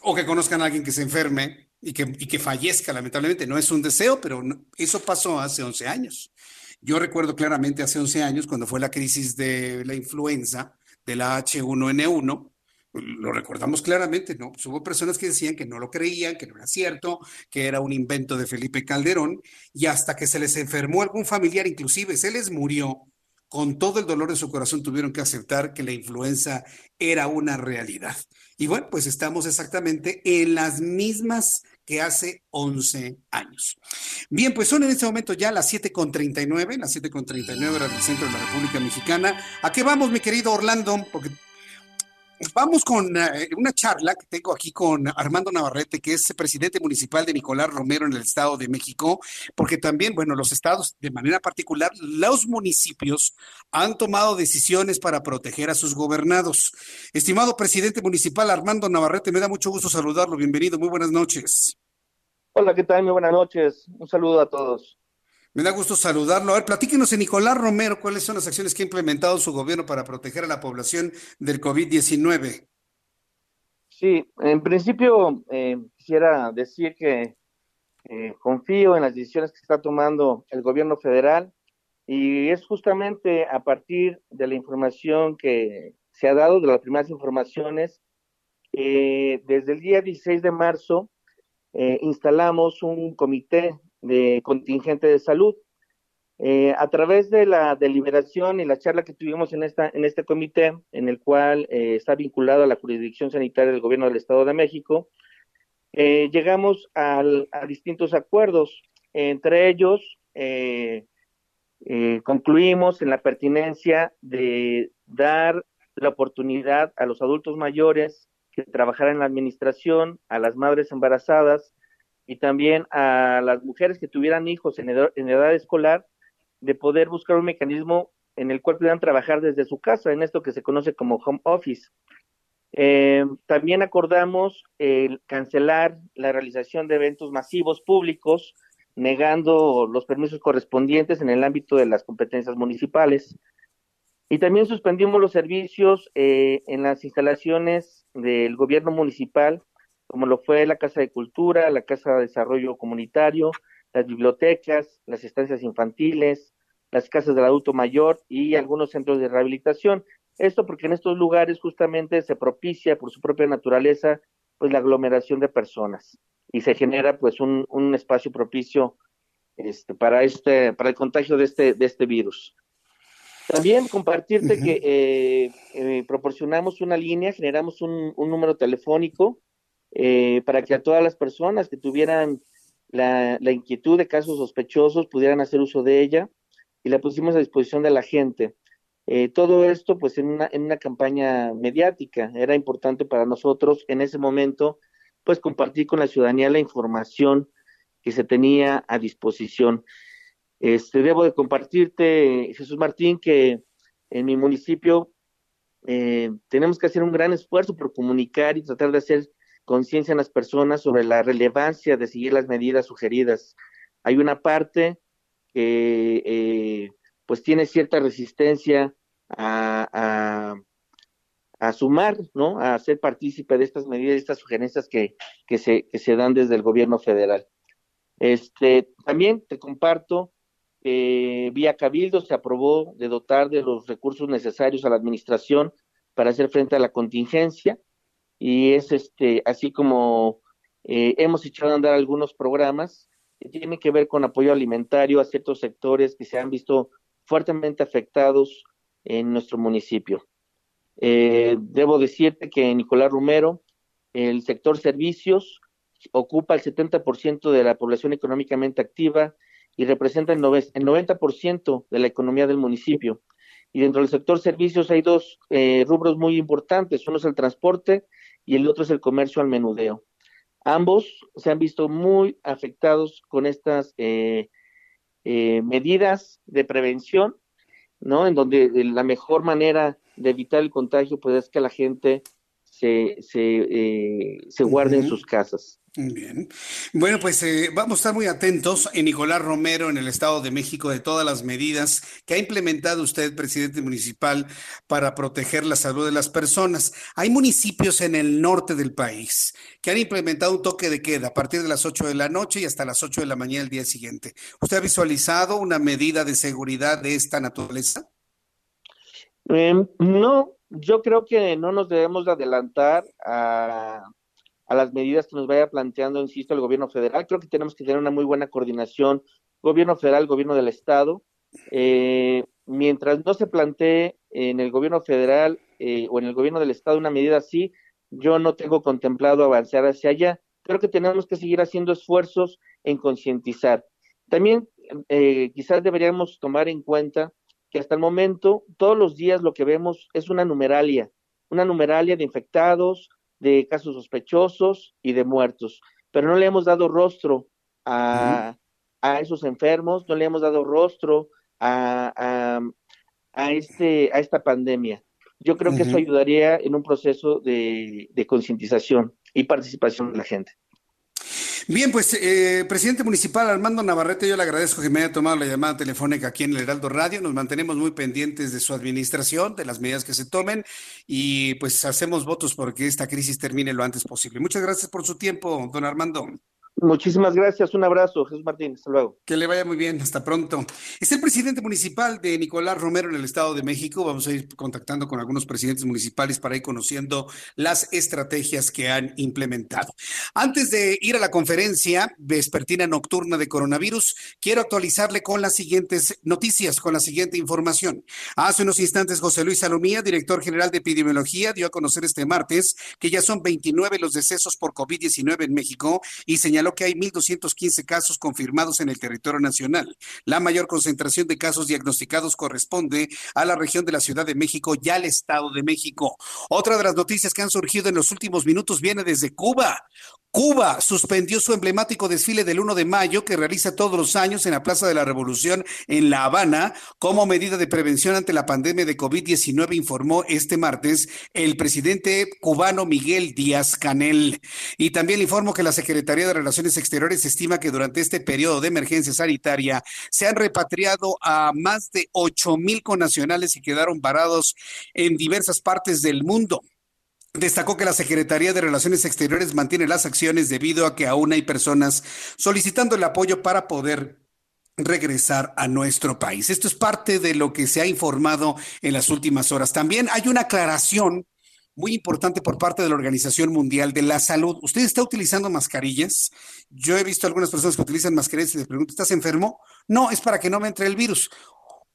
O que conozcan a alguien que se enferme y que, y que fallezca, lamentablemente. No es un deseo, pero eso pasó hace 11 años. Yo recuerdo claramente hace 11 años, cuando fue la crisis de la influenza, de la H1N1, lo recordamos claramente, ¿no? Pues hubo personas que decían que no lo creían, que no era cierto, que era un invento de Felipe Calderón, y hasta que se les enfermó algún familiar, inclusive se les murió, con todo el dolor de su corazón tuvieron que aceptar que la influenza era una realidad. Y bueno, pues estamos exactamente en las mismas que hace 11 años. Bien, pues son en este momento ya las 7.39, las 7.39 horas del centro de la República Mexicana. ¿A qué vamos, mi querido Orlando? Porque Vamos con eh, una charla que tengo aquí con Armando Navarrete, que es presidente municipal de Nicolás Romero en el Estado de México, porque también, bueno, los estados, de manera particular, los municipios han tomado decisiones para proteger a sus gobernados. Estimado presidente municipal Armando Navarrete, me da mucho gusto saludarlo. Bienvenido, muy buenas noches. Hola, ¿qué tal? Muy buenas noches. Un saludo a todos. Me da gusto saludarlo. A ver, platíquenos en Nicolás Romero cuáles son las acciones que ha implementado su gobierno para proteger a la población del COVID-19. Sí, en principio eh, quisiera decir que eh, confío en las decisiones que está tomando el gobierno federal y es justamente a partir de la información que se ha dado, de las primeras informaciones, eh, desde el día 16 de marzo instalamos un comité de contingente de salud. Eh, a través de la deliberación y la charla que tuvimos en, esta, en este comité, en el cual eh, está vinculado a la jurisdicción sanitaria del gobierno del Estado de México, eh, llegamos a distintos acuerdos. Entre ellos, concluimos en la pertinencia de dar la oportunidad a los adultos mayores que trabajaran en la administración, a las madres embarazadas, y también a las mujeres que tuvieran hijos en edad, escolar de poder buscar un mecanismo en el cual pudieran trabajar desde su casa, en esto que se conoce como home office. Eh, también acordamos el cancelar la realización de eventos masivos públicos, negando los permisos correspondientes en el ámbito de las competencias municipales. Y también suspendimos los servicios eh, en las instalaciones del gobierno municipal, como lo fue la Casa de Cultura, la Casa de Desarrollo Comunitario, las bibliotecas, las estancias infantiles, las casas del adulto mayor y algunos centros de rehabilitación. Esto porque en estos lugares justamente se propicia por su propia naturaleza pues la aglomeración de personas y se genera pues un, un espacio propicio este, para este para el contagio de este de este virus. También compartirte que eh, eh, proporcionamos una línea, generamos un, un número telefónico eh, para que a todas las personas que tuvieran la, inquietud de casos sospechosos pudieran hacer uso de ella y la pusimos a disposición de la gente. Eh, todo esto pues en una, en una campaña mediática. Era importante para nosotros en ese momento pues compartir con la ciudadanía la información que se tenía a disposición. Este, debo de compartirte, Jesús Martín, que en mi municipio eh, tenemos que hacer un gran esfuerzo por comunicar y tratar de hacer conciencia en las personas sobre la relevancia de seguir las medidas sugeridas. Hay una parte que eh, pues tiene cierta resistencia a, sumar, ¿no? A ser partícipe de estas medidas, de estas sugerencias que, que, se, que se dan desde el gobierno federal. Este, también te comparto que vía Cabildo se aprobó de dotar de los recursos necesarios a la administración para hacer frente a la contingencia y es este así como eh, hemos echado a andar algunos programas que tienen que ver con apoyo alimentario a ciertos sectores que se han visto fuertemente afectados en nuestro municipio. Eh, debo decirte que Nicolás Romero, el sector servicios, ocupa el 70% de la población económicamente activa y representa el, 90% de la economía del municipio. Y dentro del sector servicios hay dos eh, rubros muy importantes, uno es el transporte y el otro es el comercio al menudeo. Ambos se han visto muy afectados con estas eh, eh, medidas de prevención, ¿no? En donde la mejor manera de evitar el contagio, pues es que la gente se, se, eh, se guarde uh -huh. en sus casas. Bien. Bueno, pues eh, vamos a estar muy atentos en Nicolás Romero, en el Estado de México, de todas las medidas que ha implementado usted, presidente municipal, para proteger la salud de las personas. Hay municipios en el norte del país que han implementado un toque de queda a partir de las 8 de la noche y hasta las 8 de la mañana del día siguiente. ¿Usted ha visualizado una medida de seguridad de esta naturaleza? Eh, no, yo creo que no nos debemos de adelantar a a las medidas que nos vaya planteando, insisto, el gobierno federal. Creo que tenemos que tener una muy buena coordinación, gobierno federal, gobierno del Estado. Eh, mientras no se plantee en el gobierno federal eh, o en el gobierno del Estado una medida así, yo no tengo contemplado avanzar hacia allá. Creo que tenemos que seguir haciendo esfuerzos en concientizar. También eh, quizás deberíamos tomar en cuenta que hasta el momento todos los días lo que vemos es una numeralia, una numeralia de infectados, de casos sospechosos y de muertos, pero no le hemos dado rostro a, a esos enfermos, no le hemos dado rostro a, a, a este, a esta pandemia. Yo creo que uh -huh. eso ayudaría en un proceso de, de concientización y participación de la gente. Bien, pues, eh, presidente municipal Armando Navarrete, yo le agradezco que me haya tomado la llamada telefónica aquí en el Heraldo Radio. Nos mantenemos muy pendientes de su administración, de las medidas que se tomen y pues hacemos votos porque esta crisis termine lo antes posible. Muchas gracias por su tiempo, don Armando. Muchísimas gracias, un abrazo, Jesús Martín, hasta luego. Que le vaya muy bien, hasta pronto. Es el presidente municipal de Nicolás Romero en el Estado de México. Vamos a ir contactando con algunos presidentes municipales para ir conociendo las estrategias que han implementado. Antes de ir a la conferencia vespertina nocturna de coronavirus, quiero actualizarle con las siguientes noticias, con la siguiente información. Hace unos instantes, José Luis Salomía, director general de epidemiología, dio a conocer este martes que ya son 29 los decesos por COVID-19 en México y señaló que hay 1.215 casos confirmados en el territorio nacional. La mayor concentración de casos diagnosticados corresponde a la región de la Ciudad de México y al Estado de México. Otra de las noticias que han surgido en los últimos minutos viene desde Cuba. Cuba suspendió su emblemático desfile del 1 de mayo que realiza todos los años en la Plaza de la Revolución en La Habana como medida de prevención ante la pandemia de COVID-19, informó este martes el presidente cubano Miguel Díaz Canel. Y también le informo que la Secretaría de Relaciones Exteriores estima que durante este periodo de emergencia sanitaria se han repatriado a más de 8 mil connacionales y quedaron varados en diversas partes del mundo. Destacó que la Secretaría de Relaciones Exteriores mantiene las acciones debido a que aún hay personas solicitando el apoyo para poder regresar a nuestro país. Esto es parte de lo que se ha informado en las últimas horas. También hay una aclaración muy importante por parte de la Organización Mundial de la Salud. ¿Usted está utilizando mascarillas? Yo he visto algunas personas que utilizan mascarillas y les pregunto, ¿estás enfermo? No, es para que no me entre el virus.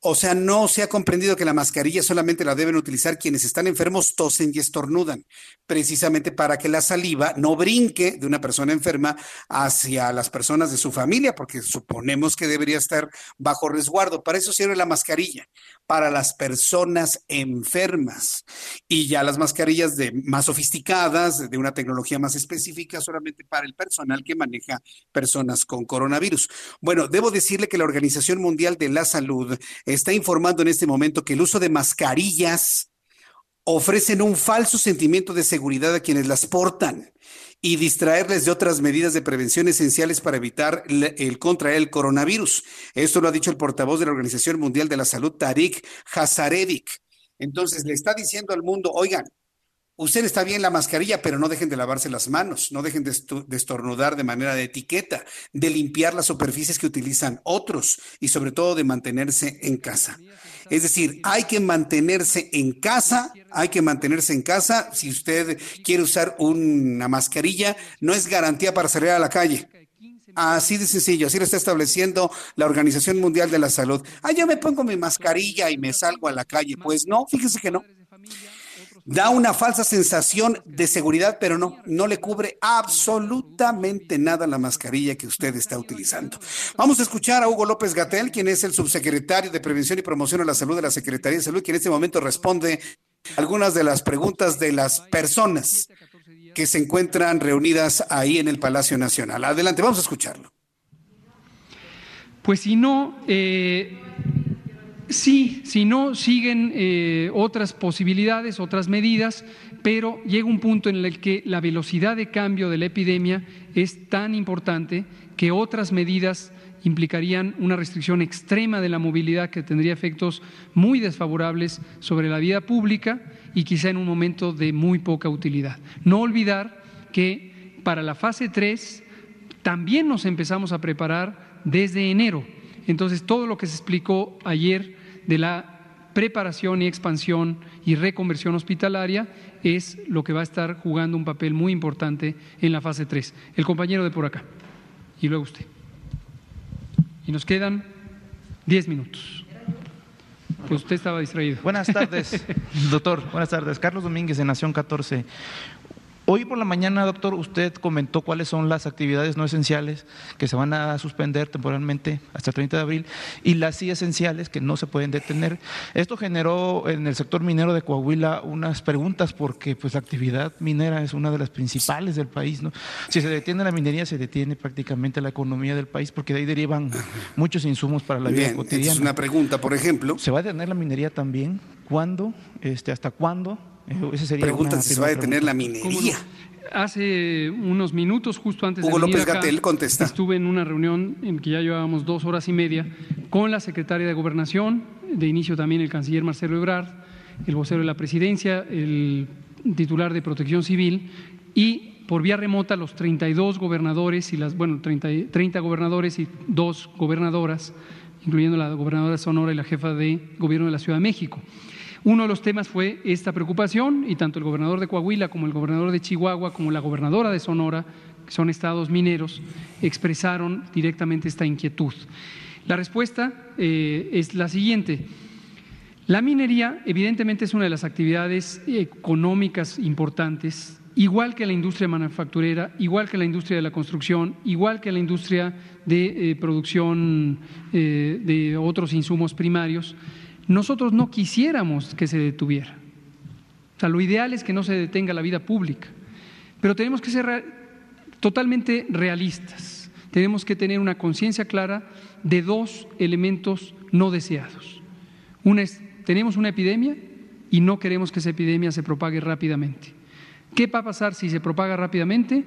O sea, no se ha comprendido que la mascarilla solamente la deben utilizar quienes están enfermos, tosen y estornudan, precisamente para que la saliva no brinque de una persona enferma hacia las personas de su familia, porque suponemos que debería estar bajo resguardo. Para eso sirve la mascarilla, para las personas enfermas. Y ya las mascarillas de más sofisticadas, de una tecnología más específica, solamente para el personal que maneja personas con coronavirus. Bueno, debo decirle que la Organización Mundial de la Salud está informando en este momento que el uso de mascarillas ofrecen un falso sentimiento de seguridad a quienes las portan y distraerles de otras medidas de prevención esenciales para evitar el, contraer el coronavirus. Esto lo ha dicho el portavoz de la Organización Mundial de la Salud, Tarik Hazarevic. Entonces le está diciendo al mundo, oigan, Usted está bien la mascarilla, pero no dejen de lavarse las manos, no dejen de, estornudar de manera de etiqueta, de limpiar las superficies que utilizan otros y sobre todo de mantenerse en casa. Es decir, hay que mantenerse en casa, hay que mantenerse en casa. Si usted quiere usar una mascarilla, no es garantía para salir a la calle. Así de sencillo, así lo está estableciendo la Organización Mundial de la Salud. Ah, yo me pongo mi mascarilla y me salgo a la calle. Pues no, fíjese que no da una falsa sensación de seguridad, pero no, no le cubre absolutamente nada la mascarilla que usted está utilizando. Vamos a escuchar a Hugo López Gatel, quien es el subsecretario de Prevención y Promoción a la Salud de la Secretaría de Salud, quien en este momento responde algunas de las preguntas de las personas que se encuentran reunidas ahí en el Palacio Nacional. Adelante, vamos a escucharlo. Pues si no, eh, Sí, si no, siguen eh, otras posibilidades, otras medidas, pero llega un punto en el que la velocidad de cambio de la epidemia es tan importante que otras medidas implicarían una restricción extrema de la movilidad que tendría efectos muy desfavorables sobre la vida pública y quizá en un momento de muy poca utilidad. No olvidar que para la fase 3 también nos empezamos a preparar desde enero. Entonces, todo lo que se explicó ayer de la preparación y expansión y reconversión hospitalaria es lo que va a estar jugando un papel muy importante en la fase 3. El compañero de por acá y luego usted. Y nos quedan 10 minutos. Pues usted estaba distraído. Buenas tardes, doctor. Buenas tardes. Carlos Domínguez de Nación 14. Hoy por la mañana, doctor, usted comentó cuáles son las actividades no esenciales que se van a suspender temporalmente hasta el 30 de abril y las sí esenciales que no se pueden detener. Esto generó en el sector minero de Coahuila unas preguntas porque pues la actividad minera es una de las principales del país. ¿no? Si se detiene la minería, se detiene prácticamente la economía del país porque de ahí derivan muchos insumos para la vida cotidiana. Es una pregunta, por ejemplo. ¿Se va a detener la minería también? ¿Cuándo? Este, ¿Hasta cuándo? Esa sería Pregunta si se va a detener la minería. Hace unos minutos, justo antes de venir López Gatel contesta. estuve en una reunión en que ya llevábamos dos horas y media con la secretaria de Gobernación, de inicio también el canciller Marcelo Ebrard, el vocero de la presidencia, el titular de Protección Civil y por vía remota los 32 gobernadores y las, bueno, 30, 30 gobernadores y dos gobernadoras, incluyendo la gobernadora de Sonora y la jefa de gobierno de la Ciudad de México. Uno de los temas fue esta preocupación y tanto el gobernador de Coahuila como el gobernador de Chihuahua como la gobernadora de Sonora, que son estados mineros, expresaron directamente esta inquietud. La respuesta eh, es la siguiente. La minería evidentemente es una de las actividades económicas importantes, igual que la industria manufacturera, igual que la industria de la construcción, igual que la industria de eh, producción eh, de otros insumos primarios nosotros no quisiéramos que se detuviera. O sea, lo ideal es que no se detenga la vida pública, pero tenemos que ser totalmente realistas. Tenemos que tener una conciencia clara de dos elementos no deseados. Una es, tenemos una epidemia y no queremos que esa epidemia se propague rápidamente. ¿Qué va a pasar si se propaga rápidamente?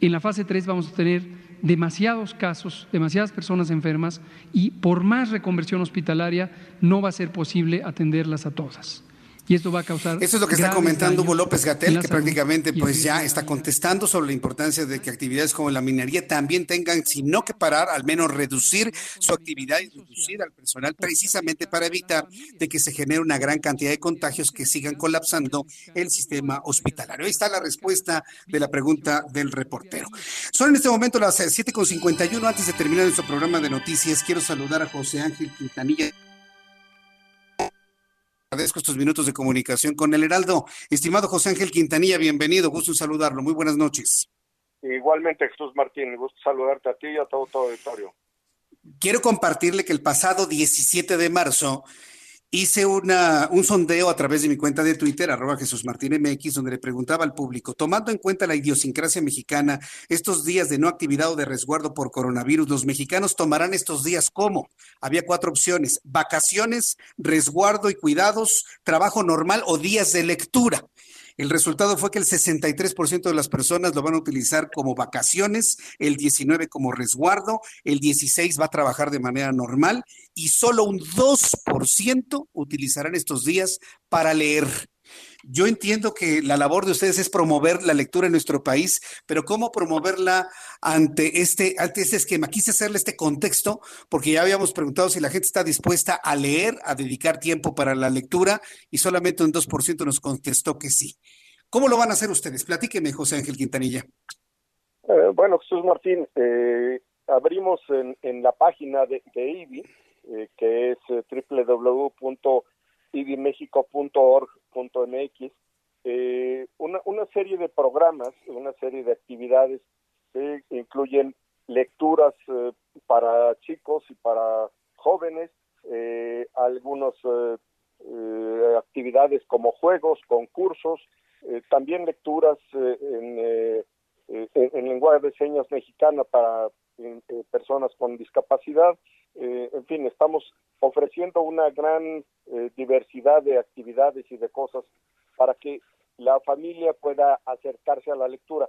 En la fase 3 vamos a tener demasiados casos, demasiadas personas enfermas y por más reconversión hospitalaria no va a ser posible atenderlas a todas y esto va a causar. Eso es lo que está comentando Hugo López Gatel, que prácticamente pues ya está contestando sobre la importancia de que actividades como la minería también tengan, si no que parar, al menos reducir su actividad y reducir al personal precisamente para evitar de que se genere una gran cantidad de contagios que sigan colapsando el sistema hospitalario. Ahí está la respuesta de la pregunta del reportero. Son en este momento las 7.51. Antes de terminar nuestro programa de noticias, quiero saludar a José Ángel Quintanilla Agradezco estos minutos de comunicación con el Heraldo. Estimado José Ángel Quintanilla, bienvenido, gusto en saludarlo. Muy buenas noches. Igualmente, Jesús Martín, gusto saludarte a ti y a todo tu auditorio. Quiero compartirle que el pasado 17 de marzo hice una, un sondeo a través de mi cuenta de Twitter, arroba Jesús Martín MX, donde le preguntaba al público, tomando en cuenta la idiosincrasia mexicana, estos días de no actividad o de resguardo por coronavirus, ¿los mexicanos tomarán estos días cómo? Había cuatro opciones, vacaciones, resguardo y cuidados, trabajo normal o días de lectura. El resultado fue que el 63% de las personas lo van a utilizar como vacaciones, el 19% como resguardo, el 16% va a trabajar de manera normal y solo un 2% utilizarán estos días para leer. Yo entiendo que la labor de ustedes es promover la lectura en nuestro país, pero ¿cómo promoverla ante este, ante este esquema? Quise hacerle este contexto porque ya habíamos preguntado si la gente está dispuesta a leer, a dedicar tiempo para la lectura y solamente un 2% nos contestó que sí. ¿Cómo lo van a hacer ustedes? Platíqueme, José Ángel Quintanilla. Eh, bueno, Jesús Martín, eh, abrimos en, la página de, IBI, eh, que es www idmexico.org.mx, eh, una, una serie de programas, una serie de actividades que incluyen lecturas eh, para chicos y para jóvenes, eh, algunas eh, actividades como juegos, concursos, también lecturas en, en, lenguaje de señas mexicana para personas con discapacidad, eh, en fin, estamos ofreciendo una gran eh, diversidad de actividades y de cosas para que la familia pueda acercarse a la lectura.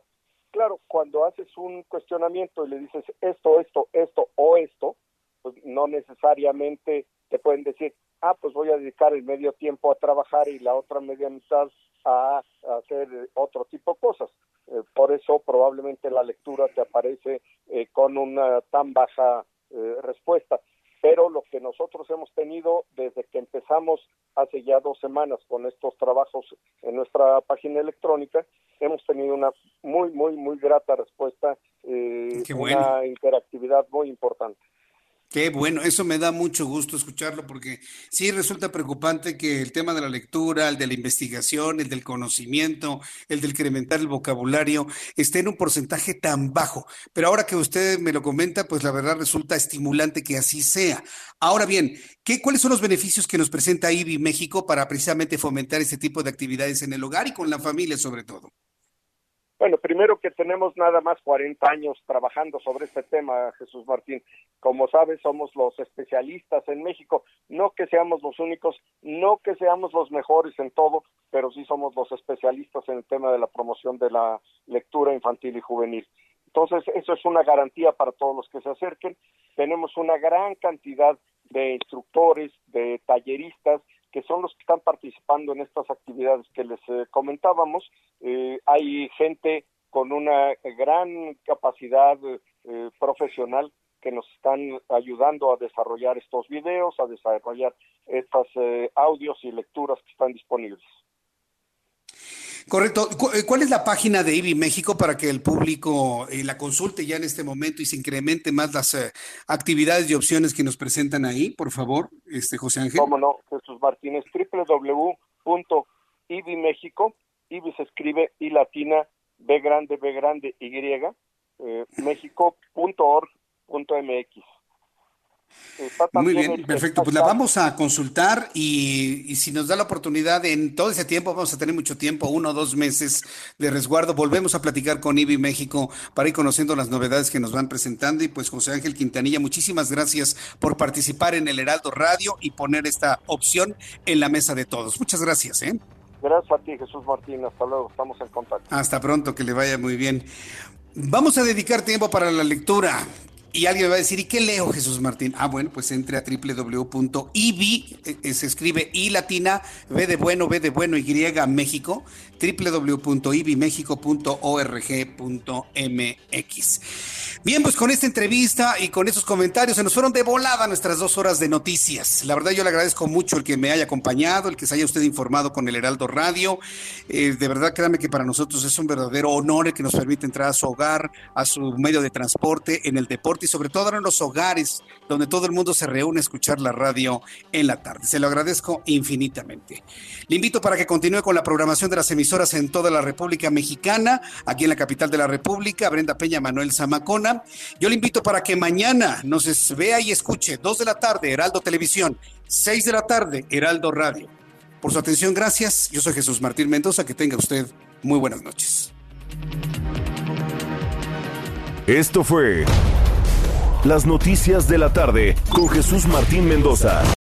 Claro, cuando haces un cuestionamiento y le dices esto, esto, esto o esto, pues no necesariamente te pueden decir, ah, pues voy a dedicar el medio tiempo a trabajar y la otra media mitad a, hacer otro tipo de cosas. Eh, por eso probablemente la lectura te aparece con una tan baja eh, respuesta. Pero lo que nosotros hemos tenido desde que empezamos hace ya dos semanas con estos trabajos en nuestra página electrónica, hemos tenido una muy, muy, muy grata respuesta, eh, una interactividad muy importante. Qué bueno, eso me da mucho gusto escucharlo porque sí resulta preocupante que el tema de la lectura, el de la investigación, el del conocimiento, el del incrementar el vocabulario esté en un porcentaje tan bajo. Pero ahora que usted me lo comenta, pues la verdad resulta estimulante que así sea. Ahora bien, ¿qué, ¿cuáles son los beneficios que nos presenta IBI México para precisamente fomentar este tipo de actividades en el hogar y con la familia sobre todo? Bueno, primero que tenemos nada más 40 años trabajando sobre este tema, Jesús Martín. Como sabes, somos los especialistas en México. No que seamos los únicos, no que seamos los mejores en todo, pero sí somos los especialistas en el tema de la promoción de la lectura infantil y juvenil. Entonces, eso es una garantía para todos los que se acerquen. Tenemos una gran cantidad de instructores, de talleristas, que son los que están participando en estas actividades que les eh, comentábamos. Eh, hay gente con una gran capacidad eh, profesional que nos están ayudando a desarrollar estos videos, a desarrollar estos audios y lecturas que están disponibles. Correcto. Eh, ¿Cuál es la página de IBI México para que el público eh, la consulte ya en este momento y se incremente más las eh, actividades y opciones que nos presentan ahí, por favor, este José Ángel? Cómo no, Jesús Martínez, www.ibimexico, IBI se escribe I latina, B grande, B grande, Y, eh, mexico.org.mx. Muy bien, perfecto. Pues la vamos a consultar y, si nos da la oportunidad en todo ese tiempo, vamos a tener mucho tiempo, uno o dos meses de resguardo, volvemos a platicar con IBI México para ir conociendo las novedades que nos van presentando. Y pues José Ángel Quintanilla, muchísimas gracias por participar en el Heraldo Radio y poner esta opción en la mesa de todos. Muchas gracias. ¿eh? Gracias a ti, Jesús Martín. Hasta luego, estamos en contacto. Hasta pronto, que le vaya muy bien. Vamos a dedicar tiempo para la lectura. Y alguien me va a decir, ¿y qué leo, Jesús Martín? Ah, bueno, pues entre a www.ibi, eh, eh, se escribe I latina, B de bueno, B de bueno, Y, México, www.ibimexico.org.mx. Bien, pues con esta entrevista y con esos comentarios se nos fueron de volada nuestras dos horas de noticias. La verdad yo le agradezco mucho el que me haya acompañado, el que se haya usted informado con el Heraldo Radio. Eh, de verdad, créame que para nosotros es un verdadero honor el que nos permite entrar a su hogar, a su medio de transporte, en el y sobre todo en los hogares donde todo el mundo se reúne a escuchar la radio en la tarde. Se lo agradezco infinitamente. Le invito para que continúe con la programación de las emisoras en toda la República Mexicana, aquí en la capital de la República, Brenda Peña, Manuel Zamacona. Yo le invito para que mañana nos vea y escuche, 2 de la tarde, Heraldo Televisión, 6 de la tarde, Heraldo Radio. Por su atención, gracias. Yo soy Jesús Martín Mendoza. Que tenga usted muy buenas noches. Esto fue Las Noticias de la Tarde con Jesús Martín Mendoza.